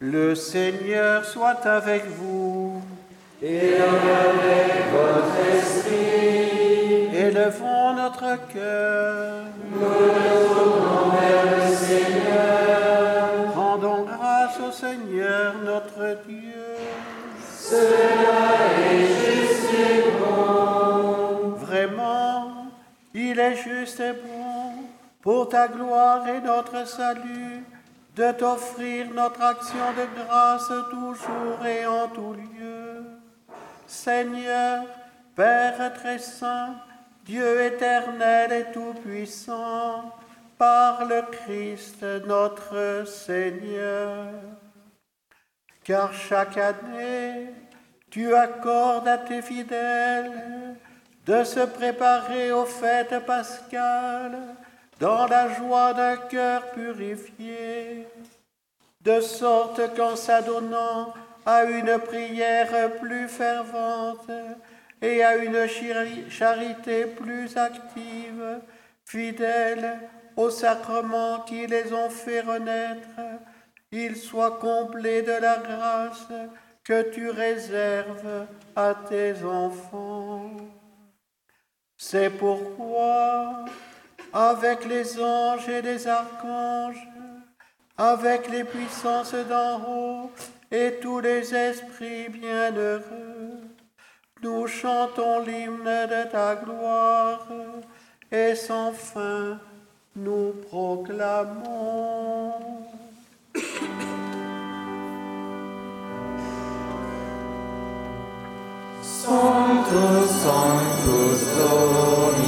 Le Seigneur soit avec vous et avec votre esprit notre cœur. Nous le Seigneur. Rendons grâce au Seigneur notre Dieu. Cela est juste et bon. Vraiment, il est juste et bon pour ta gloire et notre salut de t'offrir notre action de grâce toujours et en tout lieu. Seigneur, Père très saint, Dieu éternel et tout-puissant, par le Christ notre Seigneur. Car chaque année, tu accordes à tes fidèles de se préparer aux fêtes pascales dans la joie d'un cœur purifié, de sorte qu'en s'adonnant à une prière plus fervente et à une chari- charité plus active, fidèles aux sacrements qui les ont fait renaître, ils soient comblés de la grâce que tu réserves à tes enfants. C'est pourquoi, avec les anges et les archanges, avec les puissances d'en haut et tous les esprits bienheureux, nous chantons l'hymne de ta gloire et sans fin nous proclamons. Sanctus, Sanctus Dominus,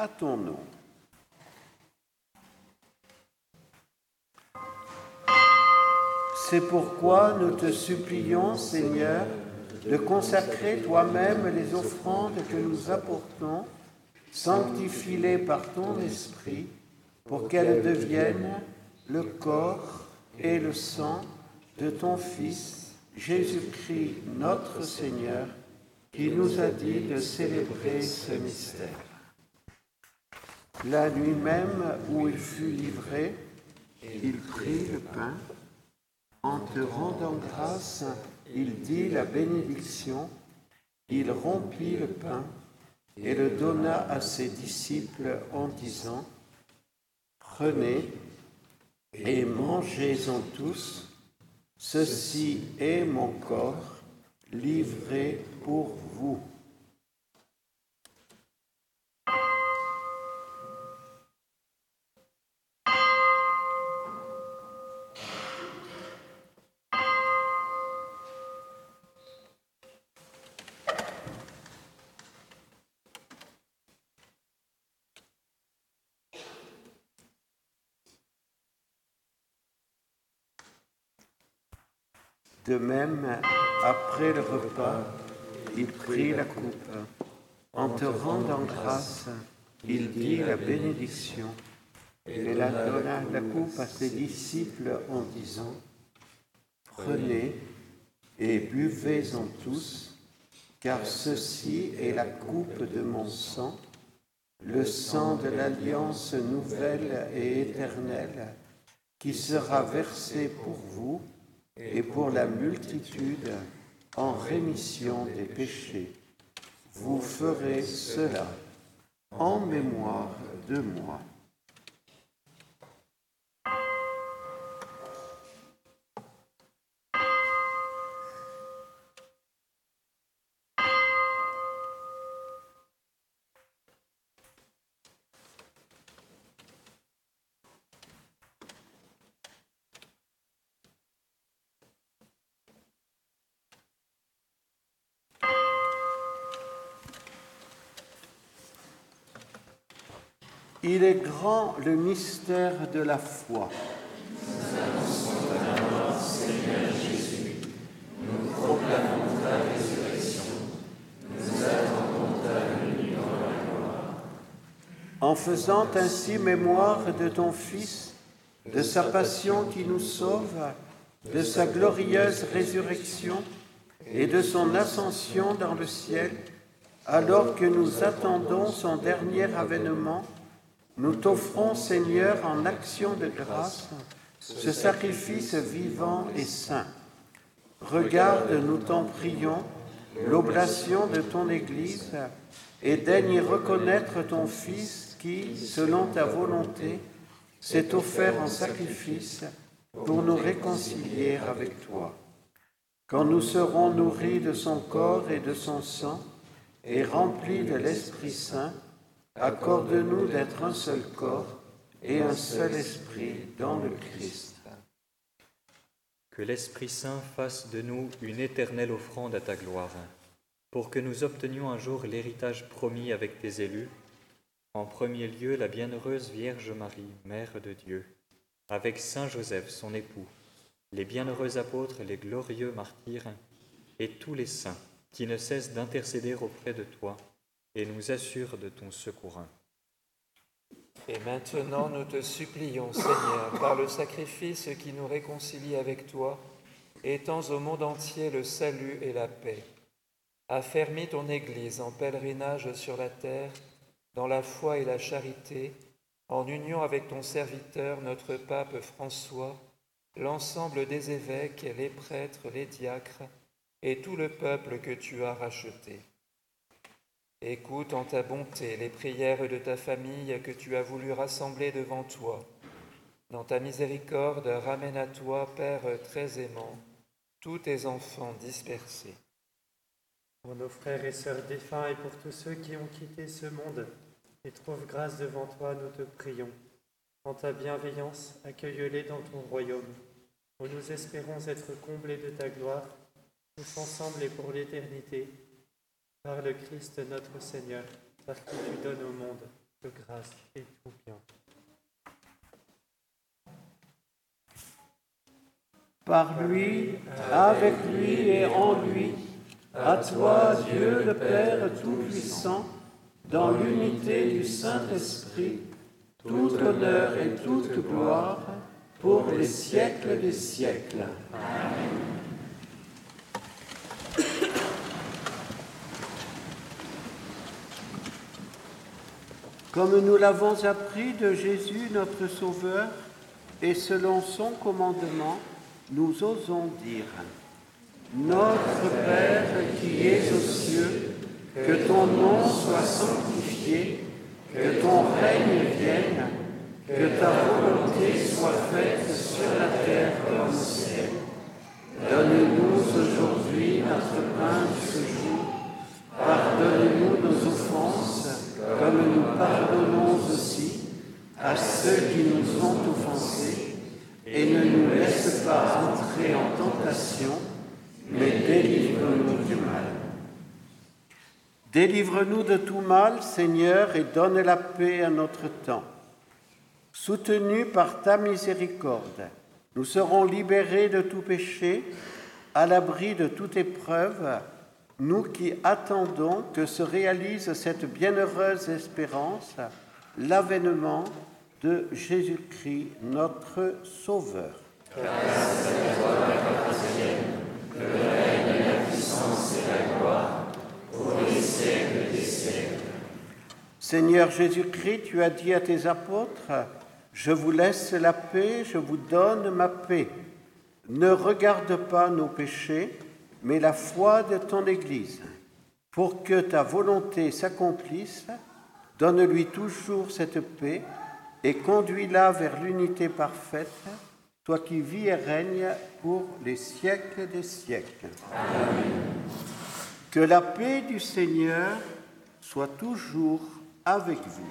à ton nom. C'est pourquoi nous te supplions, Seigneur, de consacrer toi-même les offrandes que nous apportons, sanctifie-les par ton esprit, pour qu'elles deviennent le corps et le sang de ton Fils, Jésus-Christ notre Seigneur, qui nous a dit de célébrer ce mystère. La nuit même où il fut livré, il prit le pain. En te rendant grâce, il dit la bénédiction, il rompit le pain et le donna à ses disciples en disant, Prenez et mangez-en tous, ceci est mon corps livré pour vous. De même, après le repas, il prit la coupe. En te rendant grâce, il dit la bénédiction et la donna la coupe à ses disciples en disant, Prenez et buvez-en tous, car ceci est la coupe de mon sang, le sang de l'alliance nouvelle et éternelle, qui sera versé pour vous et pour la multitude en rémission des péchés. vous ferez cela en mémoire de moi. Il est grand le mystère de la foi. En faisant ainsi mémoire de ton Fils, de sa passion qui nous sauve, de sa glorieuse résurrection et de son ascension dans le ciel, alors que nous attendons son dernier avènement, nous t'offrons, Seigneur, en action de grâce, ce sacrifice vivant et saint. Regarde, nous t'en prions, l'oblation de ton Église et daigne reconnaître ton Fils qui, selon ta volonté, s'est offert en sacrifice pour nous réconcilier avec toi. Quand nous serons nourris de son corps et de son sang et remplis de l'Esprit Saint, accorde-nous d'être un seul corps et un seul esprit dans le Christ. Que l'Esprit Saint fasse de nous une éternelle offrande à ta gloire, pour que nous obtenions un jour l'héritage promis avec tes élus, en premier lieu la bienheureuse Vierge Marie, Mère de Dieu, avec Saint Joseph, son époux, les bienheureux apôtres, les glorieux martyrs, et tous les saints qui ne cessent d'intercéder auprès de toi et nous assurent de ton secours. Et maintenant, nous te supplions, Seigneur, par le sacrifice qui nous réconcilie avec toi, étends au monde entier le salut et la paix. Affermis ton Église en pèlerinage sur la terre, dans la foi et la charité, en union avec ton serviteur, notre pape François, l'ensemble des évêques, les prêtres, les diacres, et tout le peuple que tu as racheté. Écoute en ta bonté les prières de ta famille que tu as voulu rassembler devant toi. Dans ta miséricorde, ramène à toi, Père très aimant, tous tes enfants dispersés. Pour nos frères et sœurs défunts et pour tous ceux qui ont quitté ce monde et trouvent grâce devant toi, nous te prions. En ta bienveillance, accueille-les dans ton royaume, où nous espérons être comblés de ta gloire, tous ensemble et pour l'éternité par le Christ notre Seigneur, par qui tu donnes au monde de grâce et tout bien. Par lui, avec lui et en lui, à toi, Dieu le Père Tout-Puissant, dans l'unité du Saint-Esprit, tout honneur et toute gloire pour les siècles des siècles. Amen. Comme nous l'avons appris de Jésus notre Sauveur, et selon son commandement, nous osons dire, Notre Père qui es aux cieux, que ton nom soit sanctifié, que ton règne vienne, que ta volonté soit faite sur la terre comme au ciel. Donne-nous aujourd'hui notre pain de ce jour. Pardonne-nous nos offenses comme nous pardonnons aussi à ceux qui nous ont offensés, et ne nous laisse pas entrer en tentation, mais délivre-nous du mal. Délivre-nous de tout mal, Seigneur, et donne la paix à notre temps. Soutenus par ta miséricorde, nous serons libérés de tout péché, à l'abri de toute épreuve, nous qui attendons que se réalise cette bienheureuse espérance, l'avènement de Jésus-Christ, notre Sauveur. Seigneur Jésus-Christ, tu as dit à tes apôtres, je vous laisse la paix, je vous donne ma paix. Ne regarde pas nos péchés, mais la foi de ton Église. Pour que ta volonté s'accomplisse, donne-lui toujours cette paix et conduis-la vers l'unité parfaite, toi qui vis et règnes pour les siècles des siècles. Que la paix du Seigneur soit toujours avec vous.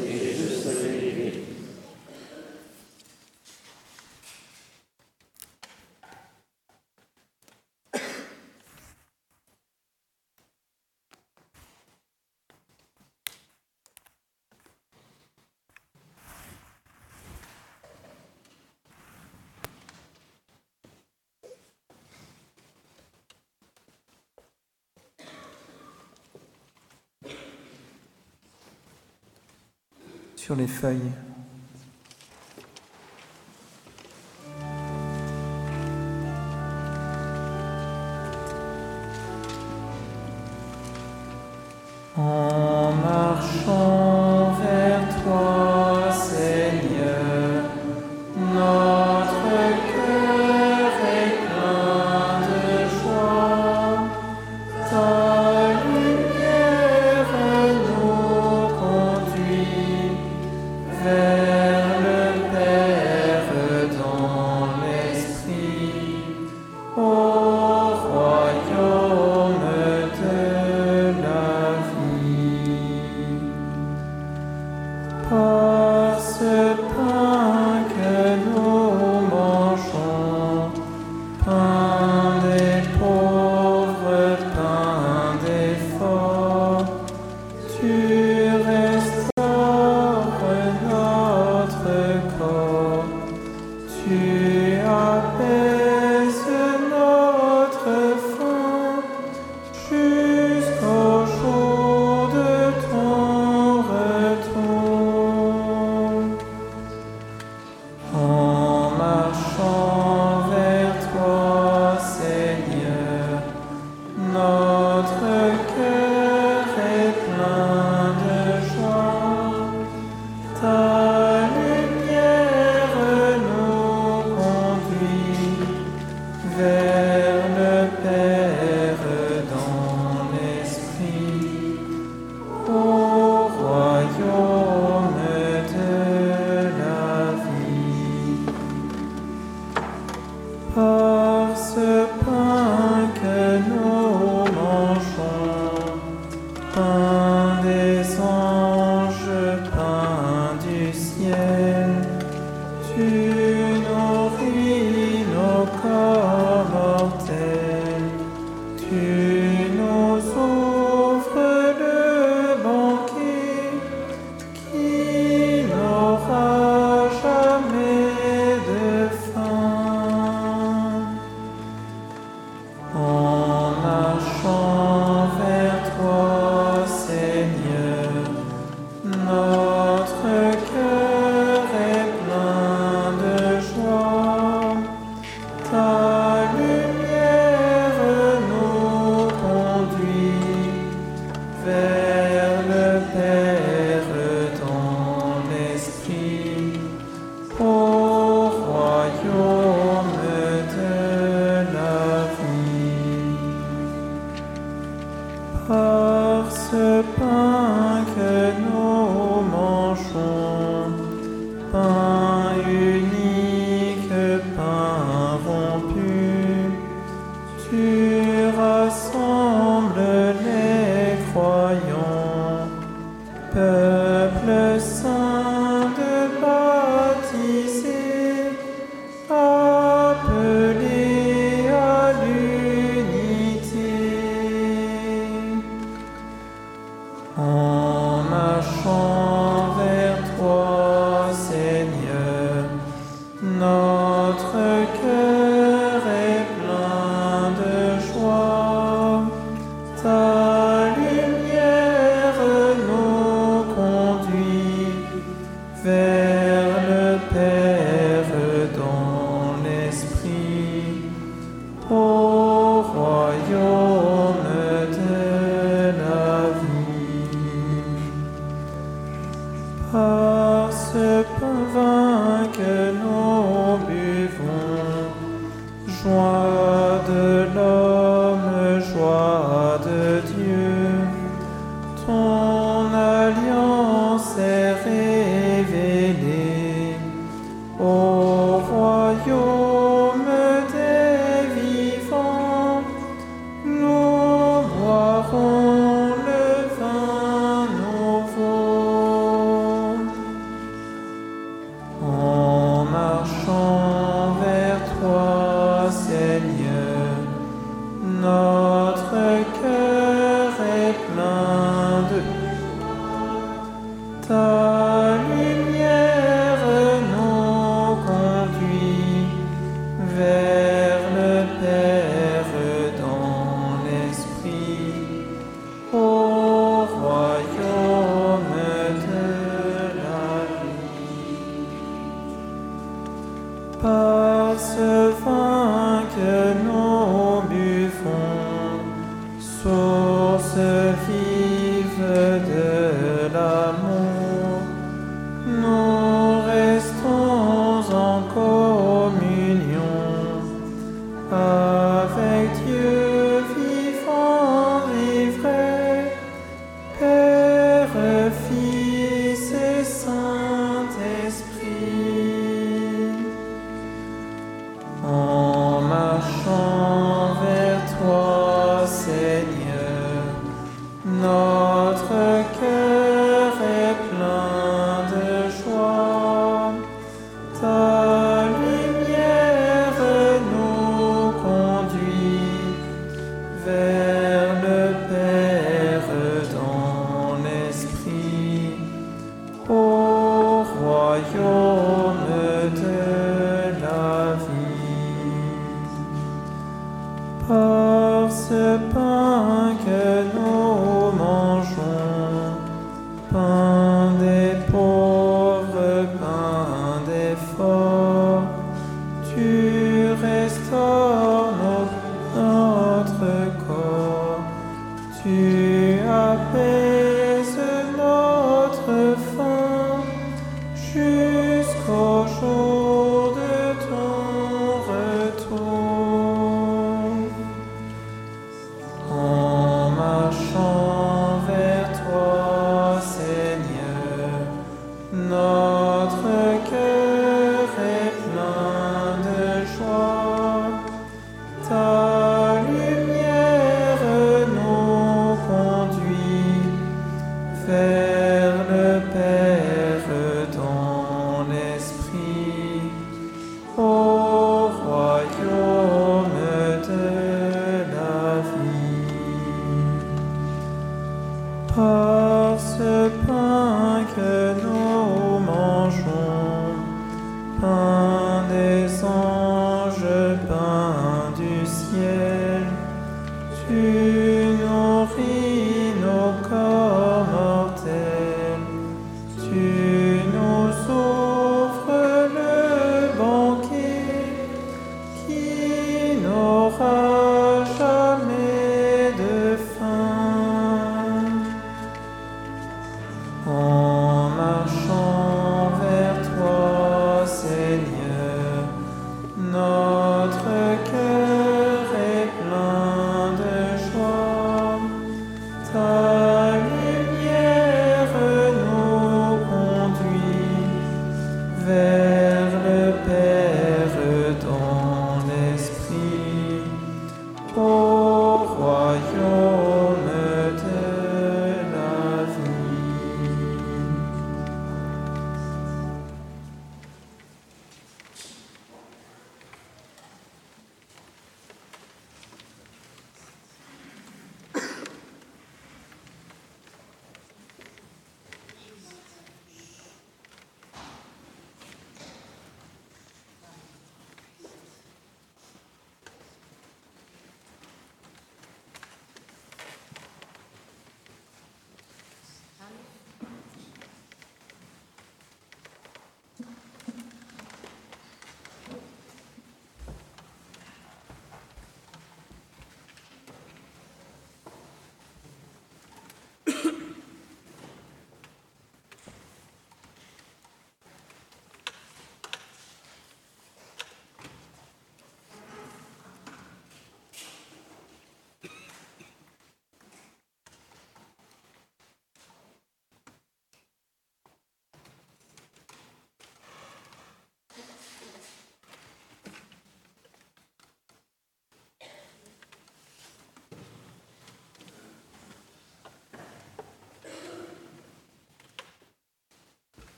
sur les feuilles. Ciel, tu nourris nos corps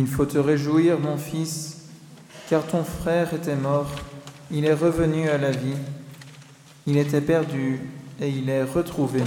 Il faut te réjouir, mon fils, car ton frère était mort, il est revenu à la vie. Il était perdu et il est retrouvé.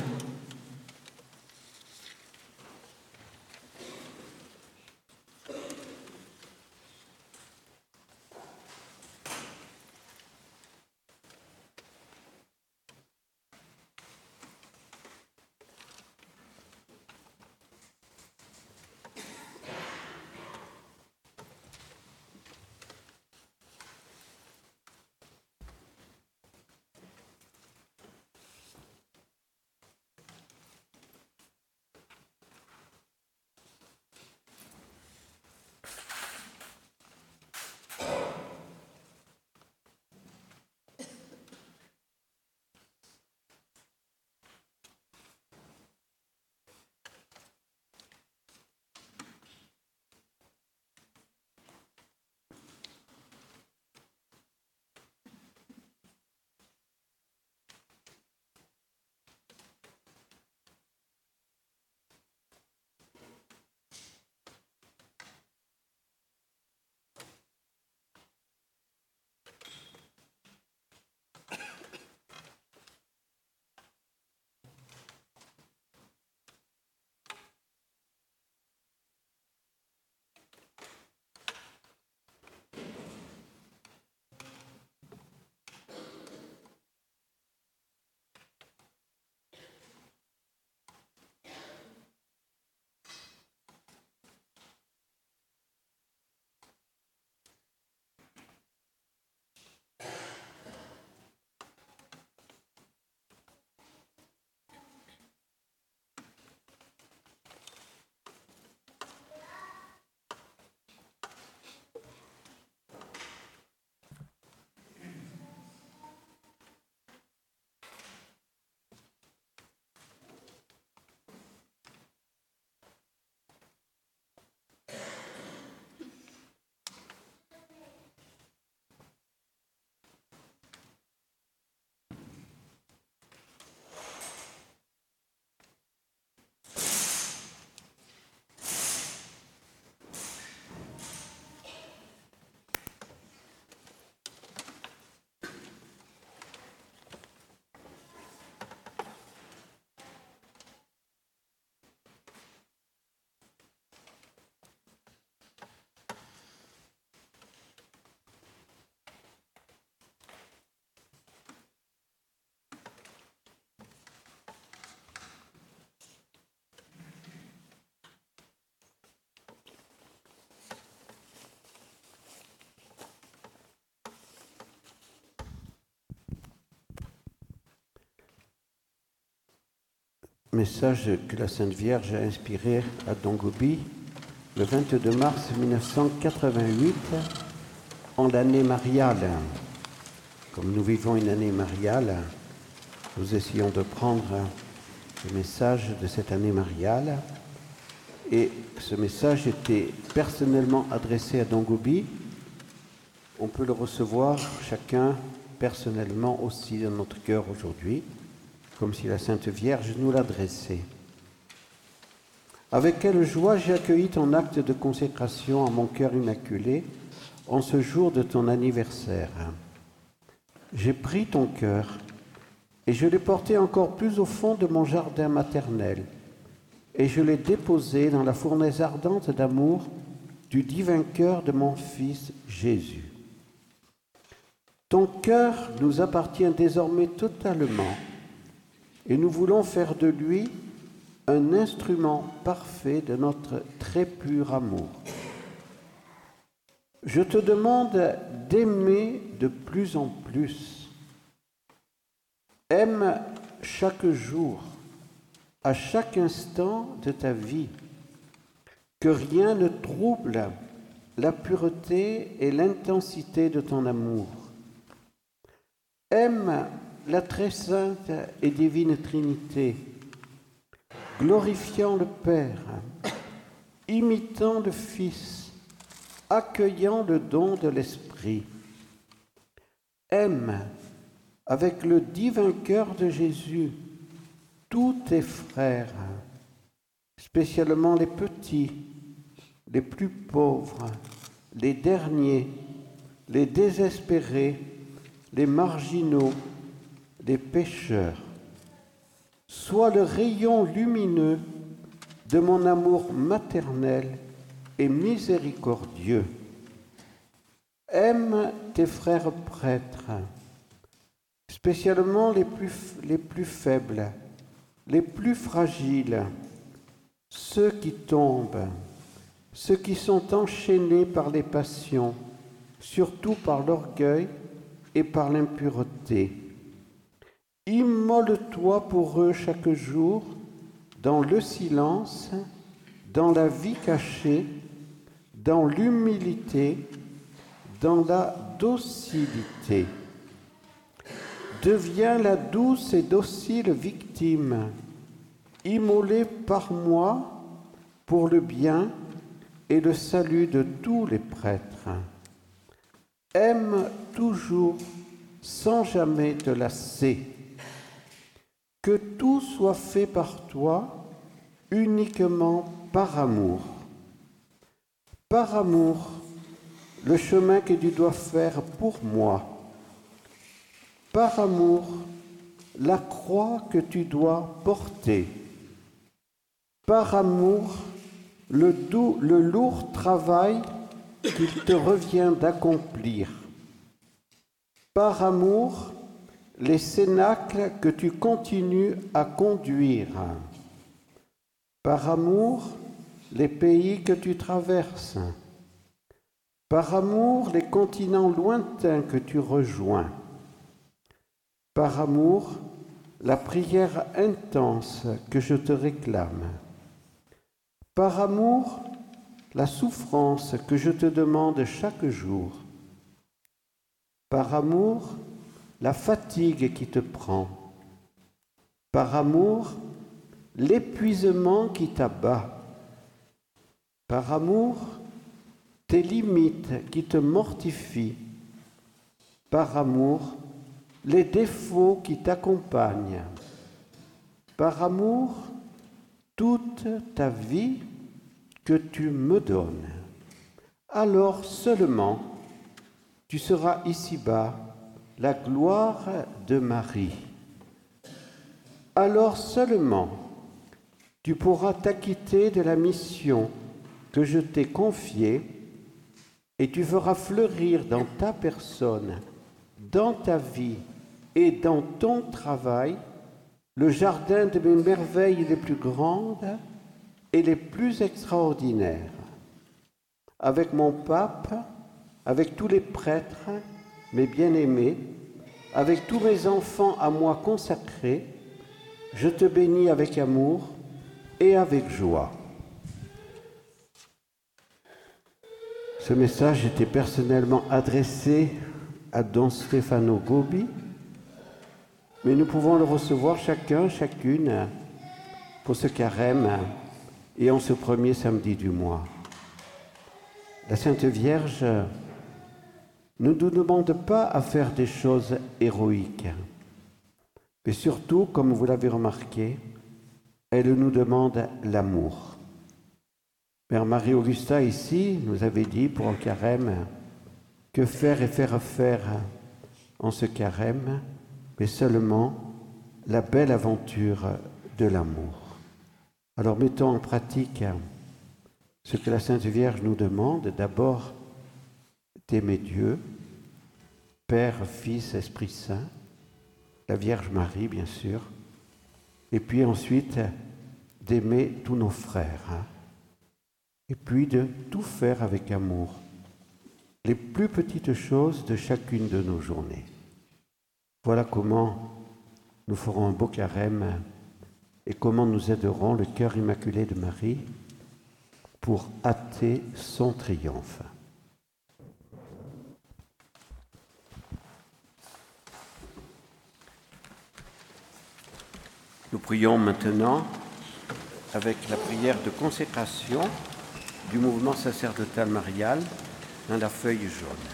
Message que la Sainte Vierge a inspiré à Dongobi le 22 mars 1988 en l'année mariale. Comme nous vivons une année mariale, nous essayons de prendre le message de cette année mariale. Et ce message était personnellement adressé à Dongobi. On peut le recevoir chacun personnellement aussi dans notre cœur aujourd'hui comme si la Sainte Vierge nous l'adressait. Avec quelle joie j'ai accueilli ton acte de consécration à mon cœur immaculé en ce jour de ton anniversaire. J'ai pris ton cœur et je l'ai porté encore plus au fond de mon jardin maternel et je l'ai déposé dans la fournaise ardente d'amour du divin cœur de mon Fils Jésus. Ton cœur nous appartient désormais totalement et nous voulons faire de lui un instrument parfait de notre très pur amour. Je te demande d'aimer de plus en plus. Aime chaque jour, à chaque instant de ta vie, que rien ne trouble la pureté et l'intensité de ton amour. Aime la très sainte et divine Trinité, glorifiant le Père, imitant le Fils, accueillant le don de l'Esprit. Aime avec le divin cœur de Jésus tous tes frères, spécialement les petits, les plus pauvres, les derniers, les désespérés, les marginaux, les pécheurs. Sois le rayon lumineux de mon amour maternel et miséricordieux. Aime tes frères prêtres, spécialement les plus, les plus faibles, les plus fragiles, ceux qui tombent, ceux qui sont enchaînés par les passions, surtout par l'orgueil et par l'impureté. Immole-toi pour eux chaque jour dans le silence, dans la vie cachée, dans l'humilité, dans la docilité. Deviens la douce et docile victime, immolée par moi pour le bien et le salut de tous les prêtres. Aime toujours sans jamais te lasser. Que tout soit fait par toi uniquement par amour. Par amour, le chemin que tu dois faire pour moi. Par amour, la croix que tu dois porter. Par amour, le, lourd travail qu'il te revient d'accomplir. Par amour, les cénacles que tu continues à conduire. Par amour, les pays que tu traverses. Par amour, les continents lointains que tu rejoins. Par amour, la prière intense que je te réclame. Par amour, la souffrance que je te demande chaque jour. Par amour, la fatigue qui te prend. Par amour, l'épuisement qui t'abat. Par amour, tes limites qui te mortifient. Par amour, les défauts qui t'accompagnent. Par amour, toute ta vie que tu me donnes. Alors seulement tu seras ici-bas la gloire de Marie. Alors seulement tu pourras t'acquitter de la mission que je t'ai confiée et tu feras fleurir dans ta personne, dans ta vie et dans ton travail le jardin de mes merveilles les plus grandes et les plus extraordinaires. Avec mon pape, avec tous les prêtres, mes bien-aimés, avec tous mes enfants à moi consacrés, je te bénis avec amour et avec joie. Ce message était personnellement adressé à Don Stefano Gobi, mais nous pouvons le recevoir chacun, chacune, pour ce carême et en ce premier samedi du mois. La Sainte Vierge ne nous demande pas à faire des choses héroïques, mais surtout, comme vous l'avez remarqué, elle nous demande l'amour. Mère Marie-Augusta ici nous avait dit pour un carême que faire et faire faire en ce carême, mais seulement la belle aventure de l'amour. Alors mettons en pratique ce que la Sainte Vierge nous demande, d'abord d'aimer Dieu, Père, Fils, Esprit Saint, la Vierge Marie bien sûr, et puis ensuite d'aimer tous nos frères, hein. et puis de tout faire avec amour, les plus petites choses de chacune de nos journées. Voilà comment nous ferons un beau carême et comment nous aiderons le cœur immaculé de Marie pour hâter son triomphe. Nous prions maintenant avec la prière de consécration du mouvement sacerdotal marial dans la feuille jaune.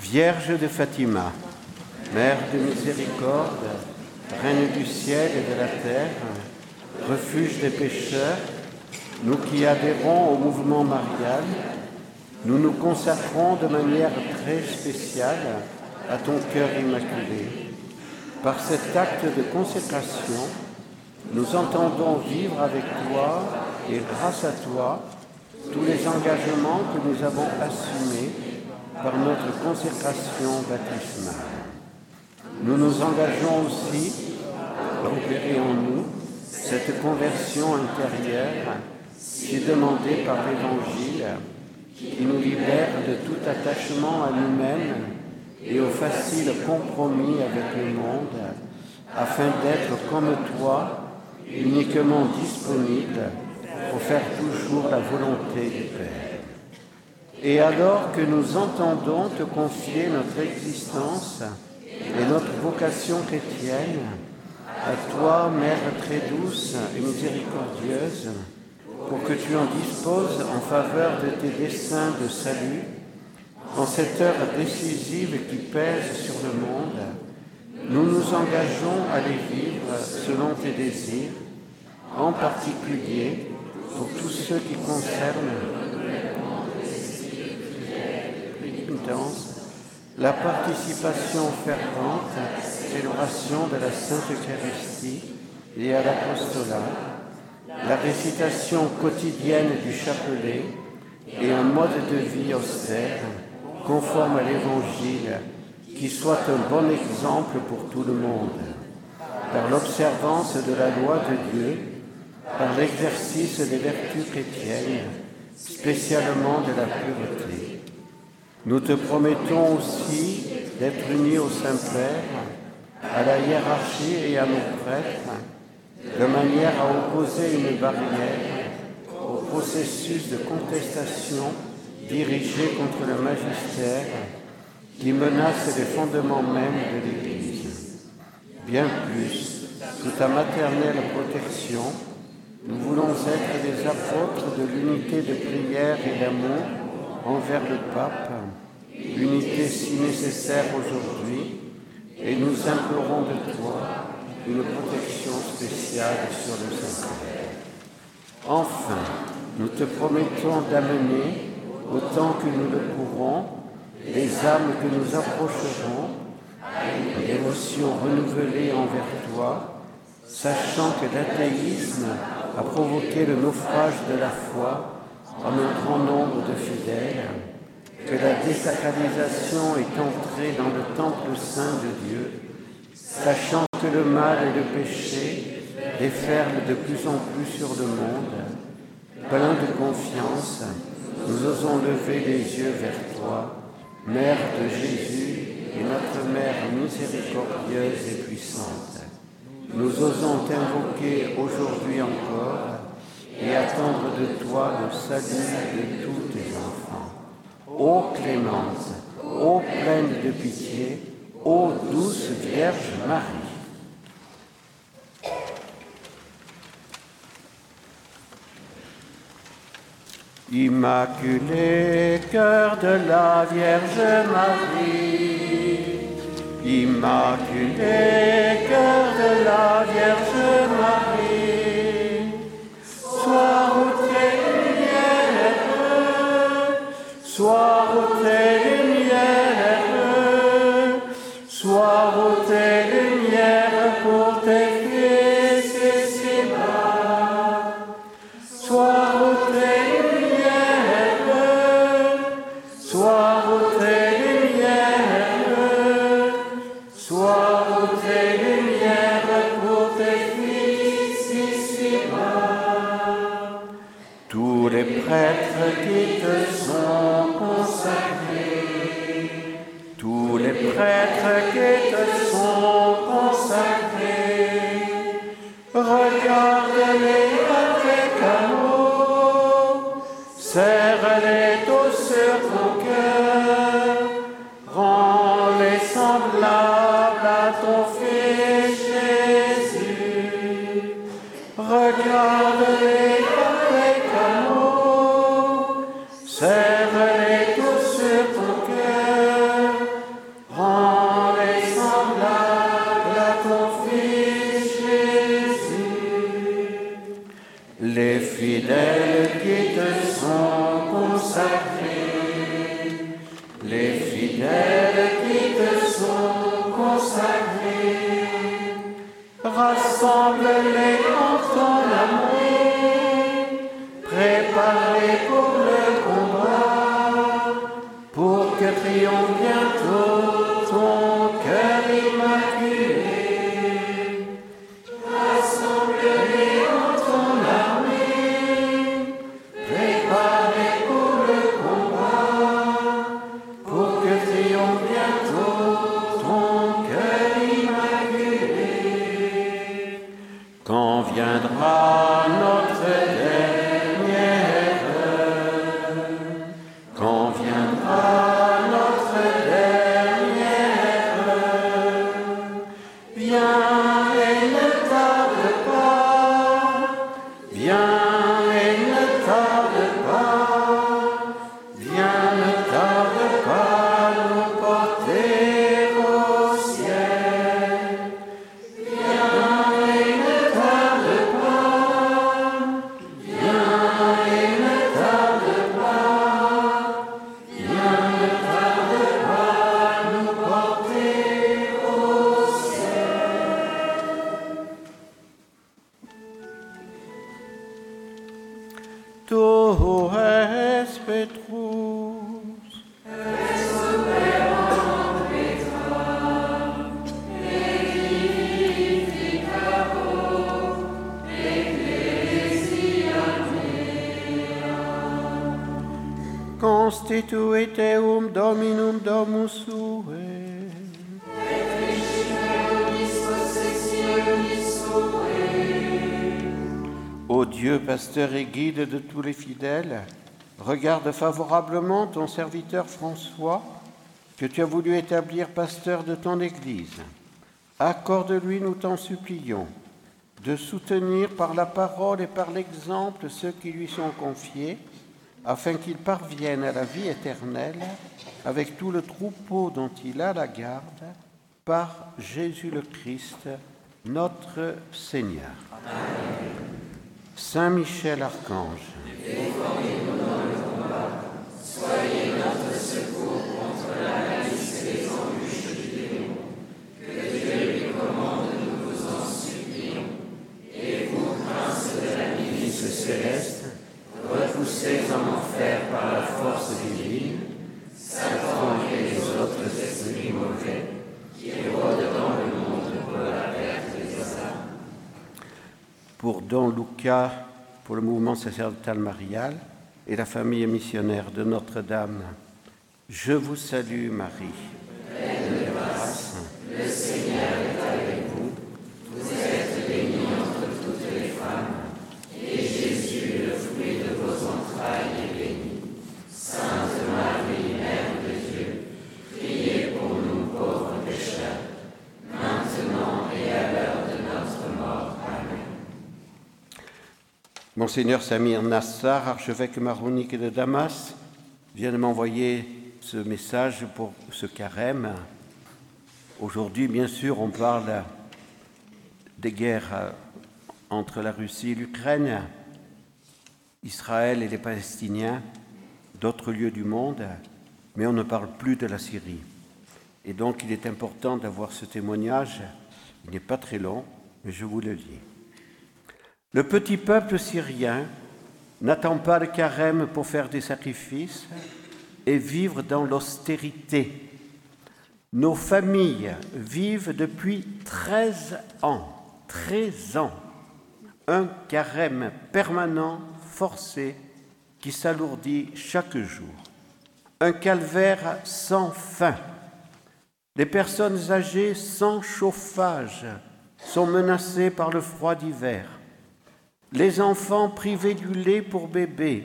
Vierge de Fatima, Mère de miséricorde, Reine du ciel et de la terre, refuge des pécheurs, nous qui adhérons au mouvement marial, nous nous consacrons de manière très spéciale à ton cœur immaculé. Par cet acte de consécration, nous entendons vivre avec toi et grâce à toi tous les engagements que nous avons assumés par notre consécration baptismale. Nous nous engageons aussi à opérer en nous cette conversion intérieure qui est demandée par l'Évangile, qui nous libère de tout attachement à nous-mêmes et au facile compromis avec le monde, afin d'être comme toi, uniquement disponible pour faire toujours la volonté du Père. Et alors que nous entendons te confier notre existence et notre vocation chrétienne, à toi, Mère très douce et miséricordieuse, pour que tu en disposes en faveur de tes desseins de salut, en cette heure décisive qui pèse sur le monde, nous nous engageons à les vivre selon tes désirs, en particulier pour tous ceux qui concernent la participation fervente à célébration de la Sainte Eucharistie et à l'apostolat, la récitation quotidienne du chapelet et un mode de vie austère conforme à l'Évangile qui soit un bon exemple pour tout le monde, par l'observance de la loi de Dieu, par l'exercice des vertus chrétiennes, spécialement de la pureté. Nous te promettons aussi d'être unis au Saint-Père, à la hiérarchie et à nos prêtres, de manière à opposer une barrière au processus de contestation dirigé contre le magistère qui menace les fondements mêmes de l'Église. Bien plus, sous ta maternelle protection, nous voulons être des apôtres de l'unité de prière et d'amour envers le pape, unité si nécessaire aujourd'hui, et nous implorons de toi une protection spéciale sur le Saint-Père. Enfin, nous te promettons d'amener, autant que nous le pourrons, les âmes que nous approcherons dévotion renouvelée envers toi, sachant que l'athéisme a provoqué le naufrage de la foi en un grand nombre de fidèles, que la désacralisation est entrée dans le temple saint de Dieu, sachant que le mal et le péché déferlent de plus en plus sur le monde, plein de confiance, nous osons lever les yeux vers toi, Mère de Jésus et notre Mère miséricordieuse et puissante. Nous osons t'invoquer aujourd'hui encore et attendre de toi le salut de tous tes enfants. Ô clémence, ô pleine de pitié, ô douce Vierge Marie. Immaculé cœur de la Vierge Marie, Immaculé cœur de la Vierge Marie, sois route lumière, sois route regarde favorablement ton serviteur François, que tu as voulu établir pasteur de ton Église. Accorde-lui, nous t'en supplions, de soutenir par la parole et par l'exemple ceux qui lui sont confiés, afin qu'il parvienne à la vie éternelle avec tout le troupeau dont il a la garde, par Jésus le Christ, notre Seigneur. Saint Michel Archange, Fils céleste, repoussés en enfer par la force divine, Satan et les autres esprits mauvais qui rôdent dans le monde pour la perte des âmes. Pour Don Luca, pour le mouvement sacerdotal marial et la famille missionnaire de Notre-Dame, je vous salue Marie. Pleine de grâce, le Seigneur est avec vous. Vous êtes bénie entre toutes les femmes. Et Jésus, le fruit de vos entrailles, est béni. Sainte Marie, Mère de Dieu, priez pour nous pauvres pécheurs, maintenant et à l'heure de notre mort. Amen. Monseigneur Samir Nassar, archevêque maronite de Damas, vient de m'envoyer ce message pour ce carême. Aujourd'hui, bien sûr, on parle des guerres entre la Russie et l'Ukraine, Israël et les Palestiniens, d'autres lieux du monde, mais on ne parle plus de la Syrie. Et donc il est important d'avoir ce témoignage. Il n'est pas très long, mais je vous le lis. Le petit peuple syrien n'attend pas le carême pour faire des sacrifices et vivre dans l'austérité. Nos familles vivent depuis 13 ans, 13 ans, un carême permanent, forcé, qui s'alourdit chaque jour. Un calvaire sans fin. Les personnes âgées sans chauffage sont menacées par le froid d'hiver. Les enfants privés du lait pour bébé.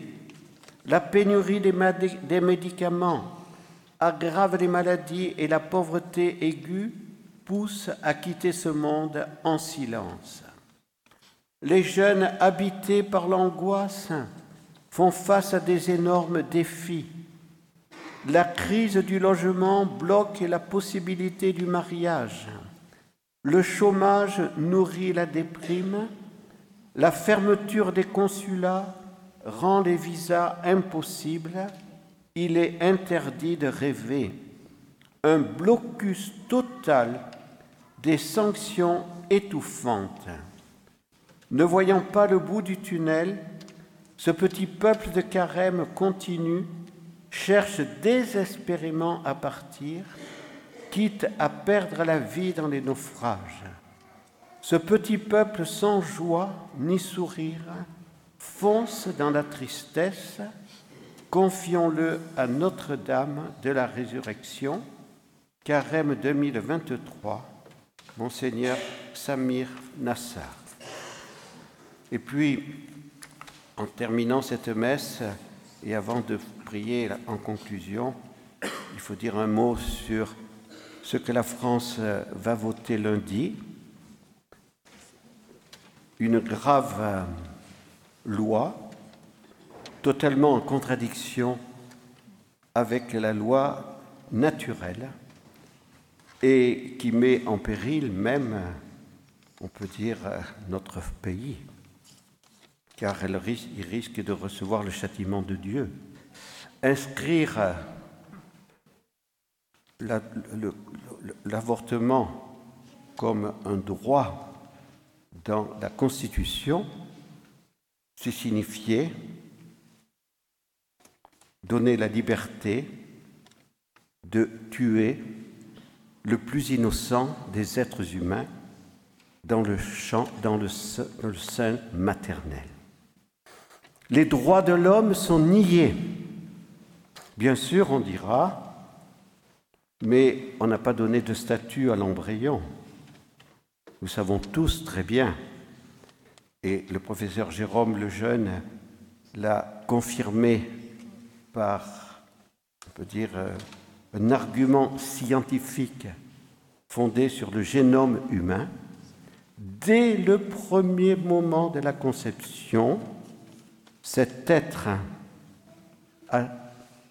La pénurie des, médicaments aggrave les maladies et la pauvreté aiguë pousse à quitter ce monde en silence. Les jeunes habités par l'angoisse font face à des énormes défis. La crise du logement bloque la possibilité du mariage. Le chômage nourrit la déprime. La fermeture des consulats rend les visas impossibles. Il est interdit de rêver. Un blocus total des sanctions étouffantes. Ne voyant pas le bout du tunnel, ce petit peuple de carême continue, cherche désespérément à partir, quitte à perdre la vie dans les naufrages. Ce petit peuple sans joie ni sourire fonce dans la tristesse. Confions-le à Notre-Dame de la Résurrection, carême 2023, Monseigneur Samir Nassar. Et puis, en terminant cette messe, et avant de prier en conclusion, il faut dire un mot sur ce que la France va voter lundi. Une grave euh, loi totalement en contradiction avec la loi naturelle et qui met en péril même, on peut dire, euh, notre pays car il risque de recevoir le châtiment de Dieu. Inscrire euh, l'avortement comme un droit dans la Constitution, c'est signifier donner la liberté de tuer le plus innocent des êtres humains dans le sein maternel. Les droits de l'homme sont niés. Bien sûr, on dira, mais on n'a pas donné de statut à l'embryon. Nous savons tous très bien, et le professeur Jérôme Lejeune l'a confirmé par, on peut dire, euh, un argument scientifique fondé sur le génome humain, dès le premier moment de la conception, cet être a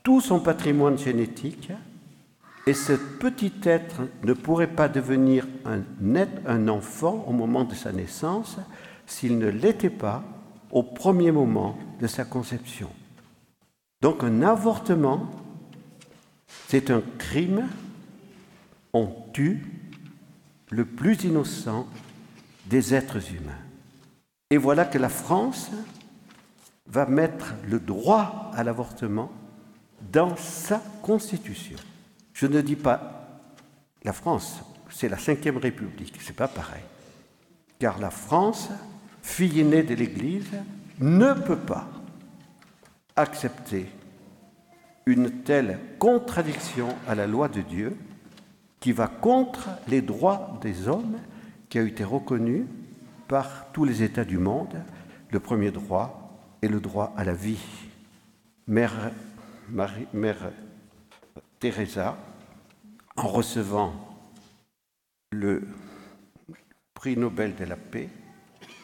tout son patrimoine génétique et ce petit être ne pourrait pas devenir un, un enfant au moment de sa naissance s'il ne l'était pas au premier moment de sa conception. Donc un avortement c'est un crime. On tue le plus innocent des êtres humains. Et voilà que la France va mettre le droit à l'avortement dans sa constitution. Je ne dis pas la France, c'est la Ve République, c'est pas pareil. Car la France, fille aînée de l'Église, ne peut pas accepter une telle contradiction à la loi de Dieu qui va contre les droits des hommes qui a été reconnu par tous les États du monde. Le premier droit est le droit à la vie. Teresa, en recevant le prix Nobel de la paix,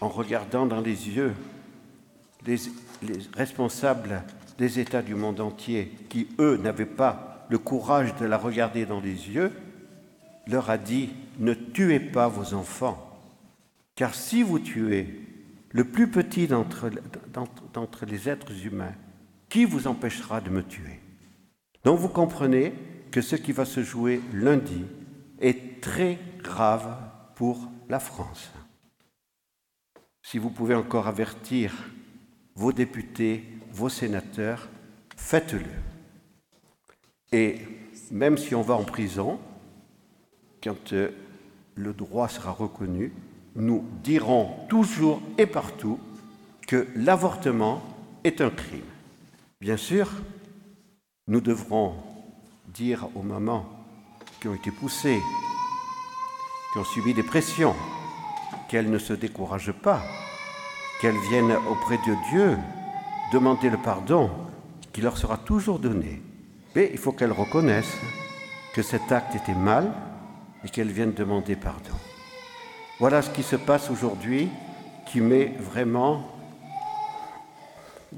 en regardant dans les yeux les, les responsables des États du monde entier qui, eux, n'avaient pas le courage de la regarder dans les yeux, leur a dit, ne tuez pas vos enfants, car si vous tuez le plus petit d'entre les êtres humains, qui vous empêchera de me tuer? Donc vous comprenez que ce qui va se jouer lundi est très grave pour la France. Si vous pouvez encore avertir vos députés vos sénateurs, faites-le. Et même si on va en prison, quand euh, le droit sera reconnu, nous dirons toujours et partout que l'avortement est un crime. Bien sûr, nous devrons dire aux mamans qui ont été poussées, qui ont subi des pressions, qu'elles ne se découragent pas, qu'elles viennent auprès de Dieu demander le pardon qui leur sera toujours donné. Mais il faut qu'elles reconnaissent que cet acte était mal et qu'elles viennent demander pardon. Voilà ce qui se passe aujourd'hui qui met vraiment,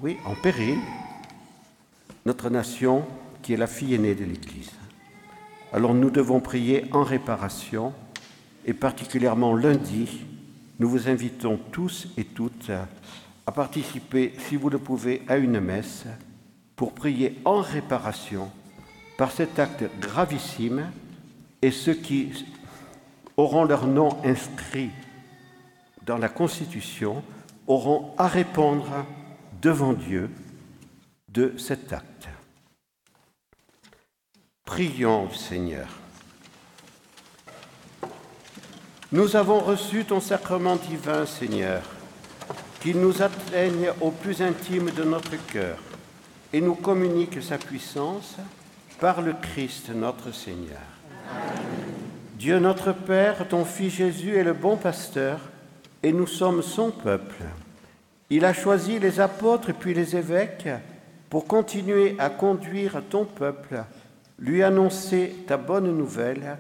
oui, en péril notre nation qui est la fille aînée de l'Église. Alors nous devons prier en réparation et particulièrement lundi, nous vous invitons tous et toutes à participer, si vous le pouvez, à une messe pour prier en réparation par cet acte gravissime et ceux qui auront leur nom inscrit dans la Constitution auront à répondre devant Dieu de cet acte. Prions, Seigneur. Nous avons reçu ton sacrement divin, Seigneur qu'il nous atteigne au plus intime de notre cœur et nous communique sa puissance par le Christ notre Seigneur. Dieu notre Père, ton Fils Jésus est le bon pasteur et nous sommes son peuple. Il a choisi les apôtres puis les évêques pour continuer à conduire ton peuple, lui annoncer ta bonne nouvelle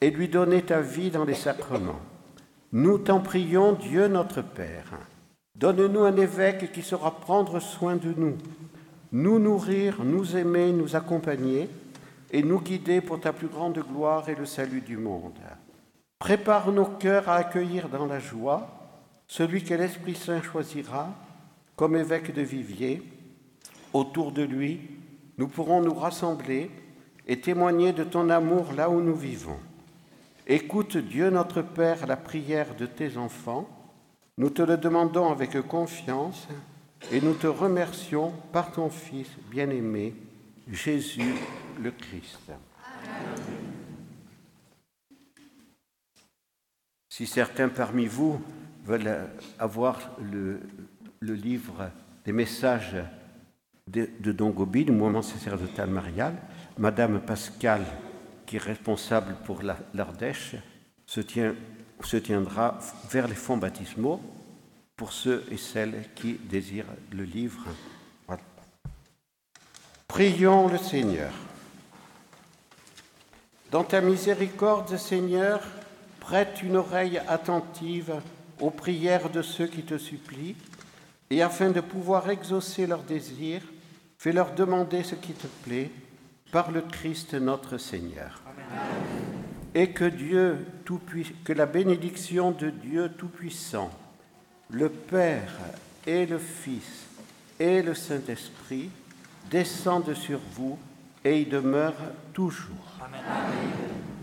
et lui donner ta vie dans les sacrements. Nous t'en prions, Dieu notre Père. Donne-nous un évêque qui saura prendre soin de nous, nous nourrir, nous aimer, nous accompagner et nous guider pour ta plus grande gloire et le salut du monde. Prépare nos cœurs à accueillir dans la joie celui que l'Esprit Saint choisira comme évêque de Viviers. Autour de lui, nous pourrons nous rassembler et témoigner de ton amour là où nous vivons. Écoute Dieu notre Père la prière de tes enfants nous te le demandons avec confiance et nous te remercions par ton Fils bien-aimé. Jésus le Christ. Si certains parmi vous veulent avoir le, livre des messages de, de Don Gobi, du mouvement sacerdotal marial, Madame Pascal, qui est responsable pour la- l'Ardèche, se, tiendra vers les fonds baptismaux pour ceux et celles qui désirent le livre. Prions le Seigneur. Dans ta miséricorde, Seigneur, prête une oreille attentive aux prières de ceux qui te supplient, et afin de pouvoir exaucer leurs désirs, fais-leur demander ce qui te plaît par le Christ notre Seigneur. Et que Dieu tout que la bénédiction de Dieu Tout-Puissant, le Père et le Fils et le Saint-Esprit descendent sur vous et y demeurent toujours. Amen.